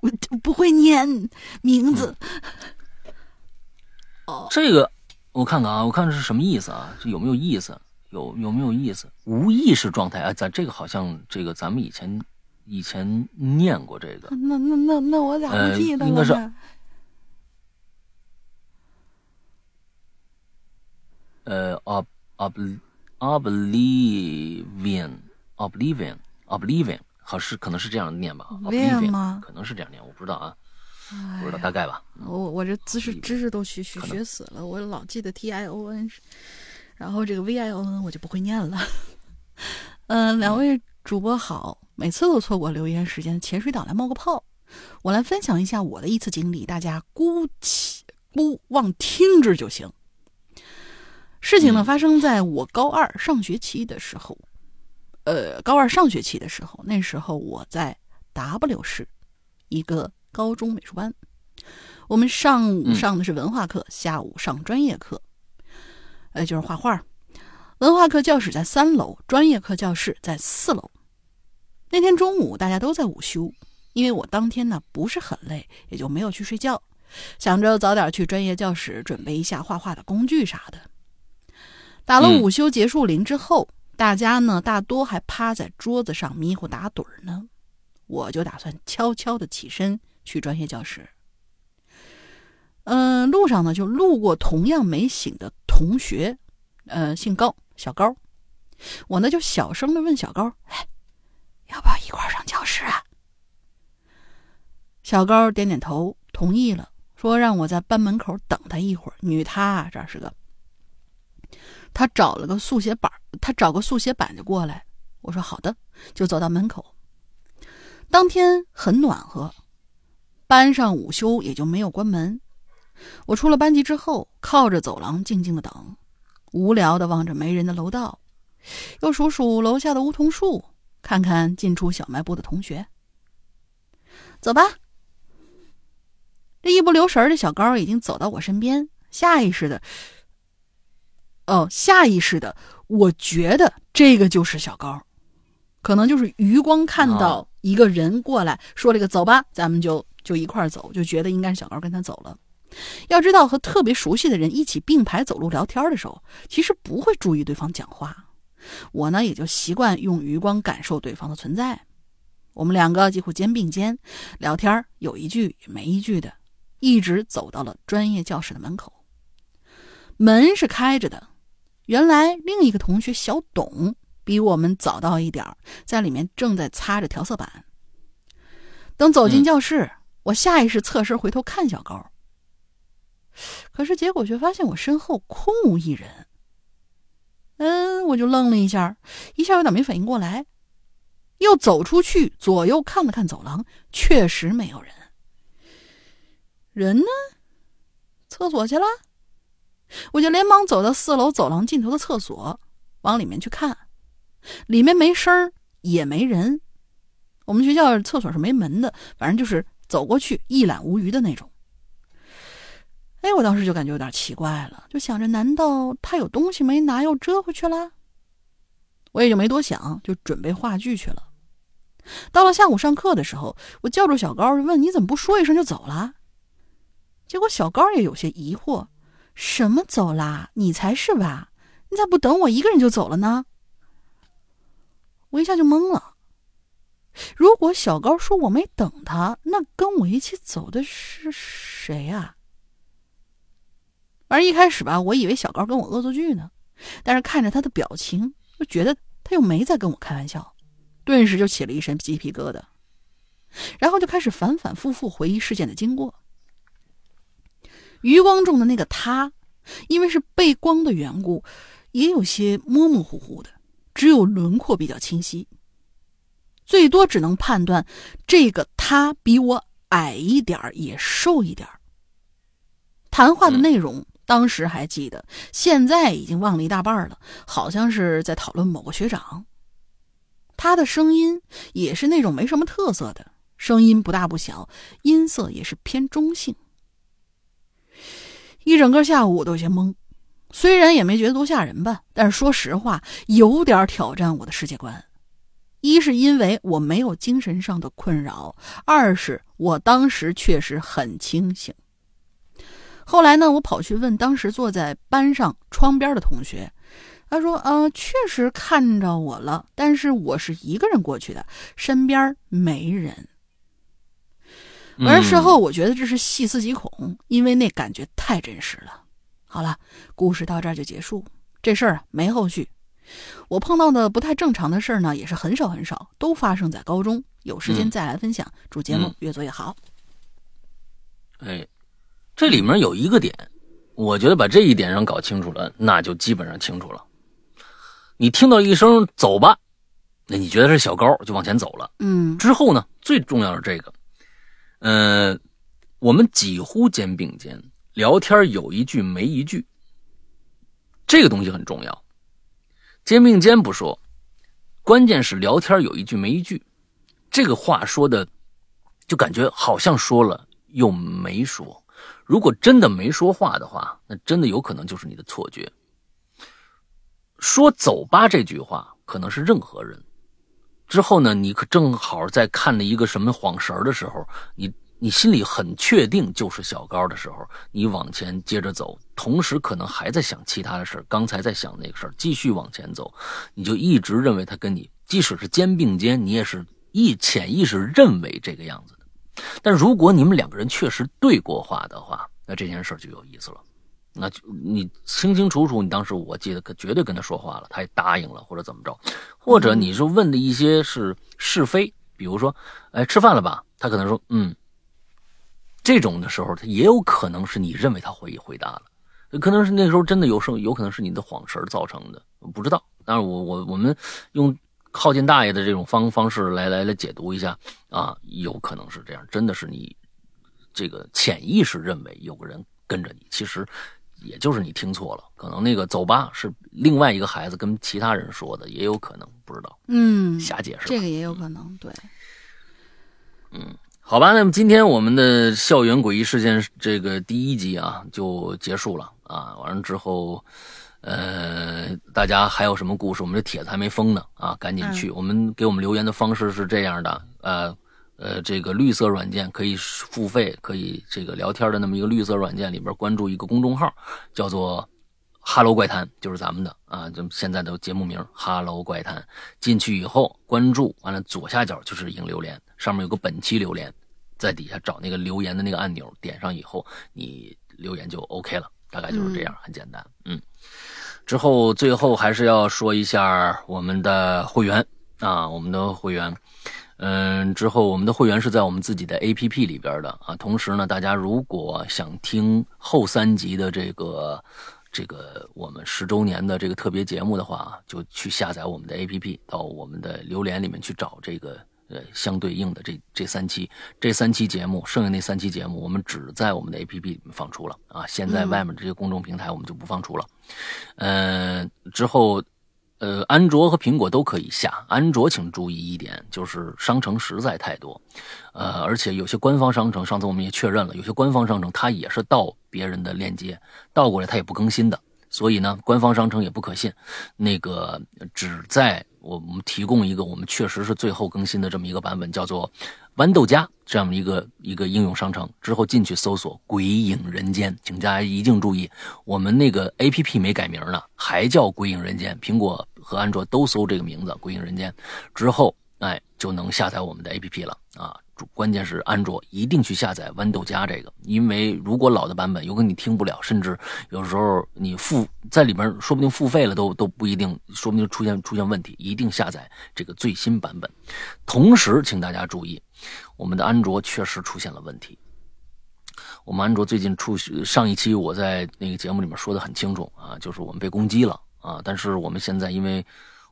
Speaker 2: 我不会念名字。哦，
Speaker 1: 这个我看看啊，我看这是什么意思啊？这有没有意思？有有没有意思？无意识状态啊，咱这个好像这个咱们以前以前念过这个。
Speaker 2: 那那那那我咋不记得
Speaker 1: 了？应该是呃，ob ob oblivion oblivion。Oblivion，好是可能是这样念吧？Oblivion 吗？可能是这样念，我不知道啊，不知道大概吧。
Speaker 2: 我我这知识知识都学学学死了，我老记得 T I O N，然后这个 V I O N 我就不会念了。嗯，两位主播好，每次都错过留言时间，潜水党来冒个泡，我来分享一下我的一次经历，大家姑且姑妄听之就行。事情呢发生在我高二上学期的时候。呃，高二上学期的时候，那时候我在 W 市一个高中美术班，我们上午上的是文化课，下午上专业课，呃，就是画画。文化课教室在三楼，专业课教室在四楼。那天中午大家都在午休，因为我当天呢不是很累，也就没有去睡觉，想着早点去专业教室准备一下画画的工具啥的。打了午休结束铃之后，大家呢大多还趴在桌子上迷糊打盹儿呢，我就打算悄悄的起身去专业教室。嗯，路上呢就路过同样没醒的同学，呃，姓高，小高。我呢就小声的问小高：“哎，要不要一块上教室啊？”小高点点头，同意了，说让我在班门口等他一会儿。女他啊，这是个。他找了个速写板，他找个速写板就过来。我说好的，就走到门口。当天很暖和，班上午休也就没有关门。我出了班级之后，靠着走廊静静的等，无聊的望着没人的楼道，又数数楼下的梧桐树，看看进出小卖部的同学。走吧。这一不留神的小高已经走到我身边，下意识的，哦，下意识的，我觉得这个就是小高，可能就是余光看到一个人过来，说了个“走吧”，咱们就就一块走，就觉得应该是小高跟他走了。要知道，和特别熟悉的人一起并排走路聊天的时候，其实不会注意对方讲话。我呢，也就习惯用余光感受对方的存在。我们两个几乎肩并肩聊天，有一句没一句的，一直走到了专业教室的门口。门是开着的，原来另一个同学小董比我们早到一点在里面正在擦着调色板。等走进教室，我下意识侧身回头看小高。可是结果却发现我身后空无一人。嗯，我就愣了一下，一下有点没反应过来，又走出去，左右看了看走廊，确实没有人。人呢？厕所去了？我就连忙走到四楼走廊尽头的厕所，往里面去看，里面没声儿，也没人。我们学校厕所是没门的，反正就是走过去一览无余的那种。哎，我当时就感觉有点奇怪了，就想着难道他有东西没拿，又折回去了？我也就没多想，就准备话剧去了。到了下午上课的时候，我叫住小高，问：“你怎么不说一声就走了？”结果小高也有些疑惑：“什么走啦？你才是吧？你咋不等我一个人就走了呢？”我一下就懵了。如果小高说我没等他，那跟我一起走的是谁呀？反正一开始吧，我以为小高跟我恶作剧呢，但是看着他的表情，就觉得他又没在跟我开玩笑，顿时就起了一身鸡皮疙瘩，然后就开始反反复复回忆事件的经过。余光中的那个他，因为是背光的缘故，也有些模模糊糊的，只有轮廓比较清晰，最多只能判断这个他比我矮一点也瘦一点谈话的内容。当时还记得，现在已经忘了一大半了。好像是在讨论某个学长。他的声音也是那种没什么特色的声音，不大不小，音色也是偏中性。一整个下午我都有些懵，虽然也没觉得多吓人吧，但是说实话，有点挑战我的世界观。一是因为我没有精神上的困扰，二是我当时确实很清醒。后来呢，我跑去问当时坐在班上窗边的同学，他说：“呃，确实看着我了，但是我是一个人过去的，身边没人。”完事后，我觉得这是细思极恐，因为那感觉太真实了。好了，故事到这儿就结束，这事儿没后续。我碰到的不太正常的事儿呢，也是很少很少，都发生在高中。有时间再来分享。祝节目越做越好。
Speaker 1: 哎。这里面有一个点，我觉得把这一点上搞清楚了，那就基本上清楚了。你听到一声“走吧”，那你觉得是小高，就往前走了。
Speaker 2: 嗯，
Speaker 1: 之后呢，最重要是这个，嗯，我们几乎肩并肩聊天，有一句没一句，这个东西很重要。肩并肩不说，关键是聊天有一句没一句，这个话说的，就感觉好像说了又没说。如果真的没说话的话，那真的有可能就是你的错觉。说“走吧”这句话，可能是任何人。之后呢，你可正好在看了一个什么晃神的时候，你你心里很确定就是小高的时候，你往前接着走，同时可能还在想其他的事刚才在想那个事儿，继续往前走，你就一直认为他跟你，即使是肩并肩，你也是意潜意识认为这个样子的。但如果你们两个人确实对过话的话，那这件事就有意思了。那就你清清楚楚，你当时我记得可绝对跟他说话了，他也答应了，或者怎么着，或者你是问的一些是是非，比如说，哎，吃饭了吧？他可能说，嗯。这种的时候，他也有可能是你认为他回回答了，可能是那时候真的有时有可能是你的谎神造成的，不知道。但是，我我我们用靠近大爷的这种方方式来来来解读一下啊，有可能是这样，真的是你这个潜意识认为有个人跟着你，其实。也就是你听错了，可能那个走吧是另外一个孩子跟其他人说的，也有可能不知道。
Speaker 2: 嗯，
Speaker 1: 瞎解释。
Speaker 2: 这个也有可能，对。
Speaker 1: 嗯，好吧，那么今天我们的校园诡异事件这个第一集啊就结束了啊。完了之后，呃，大家还有什么故事？我们这帖子还没封呢啊，赶紧去。我们给我们留言的方式是这样的，呃。呃，这个绿色软件可以付费，可以这个聊天的那么一个绿色软件里边关注一个公众号，叫做“哈喽怪谈”，就是咱们的啊，就现在的节目名“哈喽怪谈”。进去以后关注完了，左下角就是影留言，上面有个本期留言，在底下找那个留言的那个按钮，点上以后你留言就 OK 了，大概就是这样，很简单。嗯，之后最后还是要说一下我们的会员啊，我们的会员。嗯，之后我们的会员是在我们自己的 A P P 里边的啊。同时呢，大家如果想听后三集的这个这个我们十周年的这个特别节目的话，就去下载我们的 A P P，到我们的榴莲里面去找这个呃相对应的这这三期这三期节目，剩下那三期节目我们只在我们的 A P P 里面放出了啊。现在外面这些公众平台我们就不放出了。嗯，之后。呃，安卓和苹果都可以下。安卓请注意一点，就是商城实在太多，呃，而且有些官方商城，上次我们也确认了，有些官方商城它也是盗别人的链接，盗过来它也不更新的，所以呢，官方商城也不可信。那个只在我们提供一个我们确实是最后更新的这么一个版本，叫做。豌豆荚这样一个一个应用商城之后进去搜索“鬼影人间”，请大家一定注意，我们那个 A P P 没改名呢，还叫“鬼影人间”。苹果和安卓都搜这个名字“鬼影人间”，之后哎就能下载我们的 A P P 了啊。关键是安卓一定去下载豌豆荚这个，因为如果老的版本，有可能你听不了，甚至有时候你付在里边，说不定付费了都都不一定，说不定出现出现问题。一定下载这个最新版本。同时，请大家注意，我们的安卓确实出现了问题。我们安卓最近出上一期我在那个节目里面说的很清楚啊，就是我们被攻击了啊，但是我们现在因为。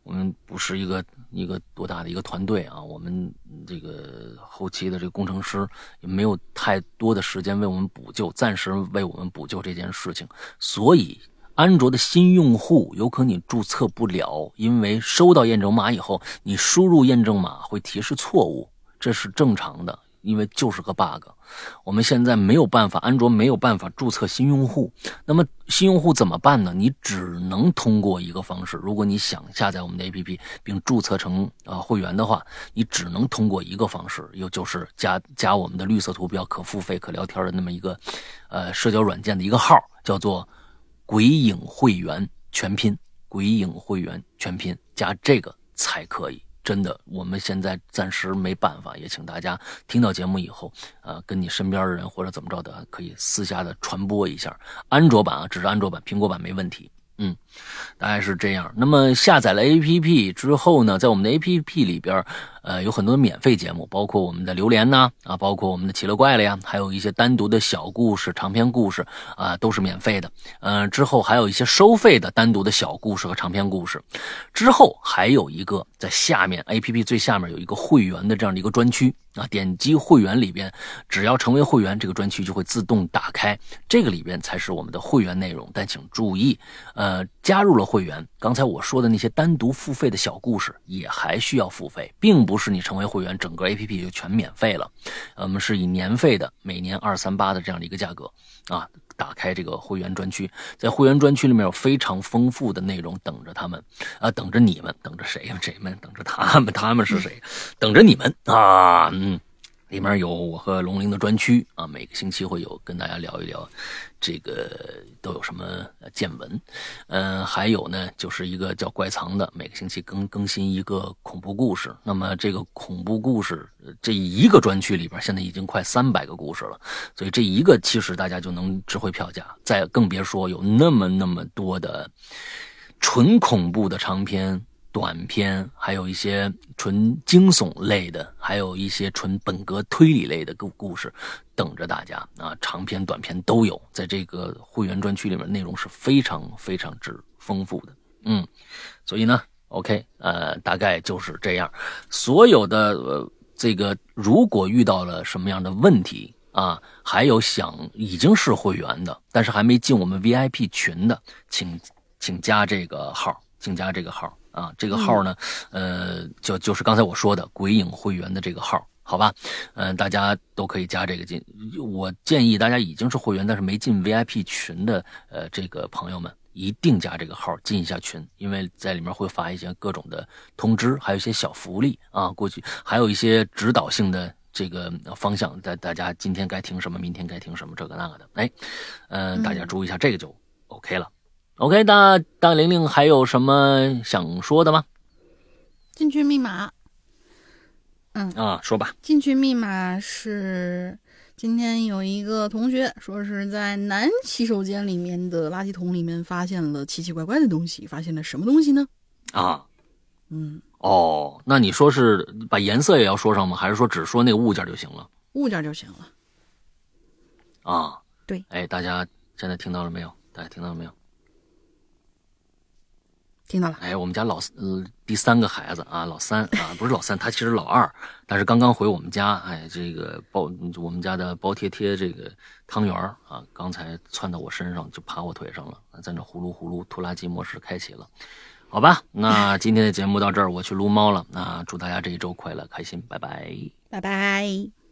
Speaker 1: 我们不是一个一个多大的一个团队啊，我们这个后期的这个工程师也没有太多的时间为我们补救，暂时为我们补救这件事情。所以，安卓的新用户有可能你注册不了，因为收到验证码以后，你输入验证码会提示错误，这是正常的。因为就是个 bug，我们现在没有办法，安卓没有办法注册新用户。那么新用户怎么办呢？你只能通过一个方式，如果你想下载我们的 APP 并注册成啊会员的话，你只能通过一个方式，又就是加加我们的绿色图标可付费可聊天的那么一个呃社交软件的一个号，叫做“鬼影会员”全拼“鬼影会员”全拼加这个才可以。真的，我们现在暂时没办法，也请大家听到节目以后，呃，跟你身边的人或者怎么着的，可以私下的传播一下。安卓版啊，只是安卓版，苹果版没问题。嗯，大概是这样。那么下载了 APP 之后呢，在我们的 APP 里边，呃，有很多免费节目，包括我们的榴莲呐，啊，包括我们的奇了怪了呀，还有一些单独的小故事、长篇故事啊，都是免费的。嗯，之后还有一些收费的单独的小故事和长篇故事。之后还有一个在下面 APP 最下面有一个会员的这样的一个专区。啊，点击会员里边，只要成为会员，这个专区就会自动打开。这个里边才是我们的会员内容。但请注意，呃，加入了会员，刚才我说的那些单独付费的小故事也还需要付费，并不是你成为会员，整个 APP 就全免费了。我们是以年费的，每年二三八的这样的一个价格啊。打开这个会员专区，在会员专区里面有非常丰富的内容等着他们啊，等着你们，等着谁呀？谁们？等着他们？他们是谁？等着你们啊！嗯，里面有我和龙鳞的专区啊，每个星期会有跟大家聊一聊，这个都有什么见闻。嗯，还有呢，就是一个叫怪藏的，每个星期更更新一个恐怖故事。那么这个恐怖故事这一个专区里边，现在已经快三百个故事了，所以这一个其实大家就能值回票价。再更别说有那么那么多的纯恐怖的长篇。短篇，还有一些纯惊悚类的，还有一些纯本格推理类的故故事，等着大家啊！长篇、短篇都有，在这个会员专区里面，内容是非常非常之丰富的。嗯，所以呢，OK，呃，大概就是这样。所有的呃，这个如果遇到了什么样的问题啊，还有想已经是会员的，但是还没进我们 VIP 群的，请请加这个号，请加这个号。啊，这个号呢，呃，就就是刚才我说的鬼影会员的这个号，好吧？嗯，大家都可以加这个进。我建议大家已经是会员，但是没进 VIP 群的，呃，这个朋友们一定加这个号进一下群，因为在里面会发一些各种的通知，还有一些小福利啊。过去还有一些指导性的这个方向，大大家今天该听什么，明天该听什么，这个那个的。哎，嗯，大家注意一下，这个就 OK 了。OK，那大玲玲还有什么想说的吗？
Speaker 2: 进群密码，嗯
Speaker 1: 啊，说吧。
Speaker 2: 进群密码是今天有一个同学说是在男洗手间里面的垃圾桶里面发现了奇奇怪怪的东西，发现了什么东西呢？
Speaker 1: 啊，
Speaker 2: 嗯，
Speaker 1: 哦，那你说是把颜色也要说上吗？还是说只说那个物件就行了？
Speaker 2: 物件就行了。
Speaker 1: 啊，
Speaker 2: 对，
Speaker 1: 哎，大家现在听到了没有？大家听到了没有？
Speaker 2: 听到了，
Speaker 1: 哎，我们家老呃第三个孩子啊，老三啊，不是老三，他其实老二，但是刚刚回我们家，哎，这个包我们家的包贴贴这个汤圆啊，刚才窜到我身上就爬我腿上了，在那呼噜呼噜，拖拉机模式开启了，好吧，那今天的节目到这儿，我去撸猫了，那祝大家这一周快乐开心，拜拜，
Speaker 2: 拜拜。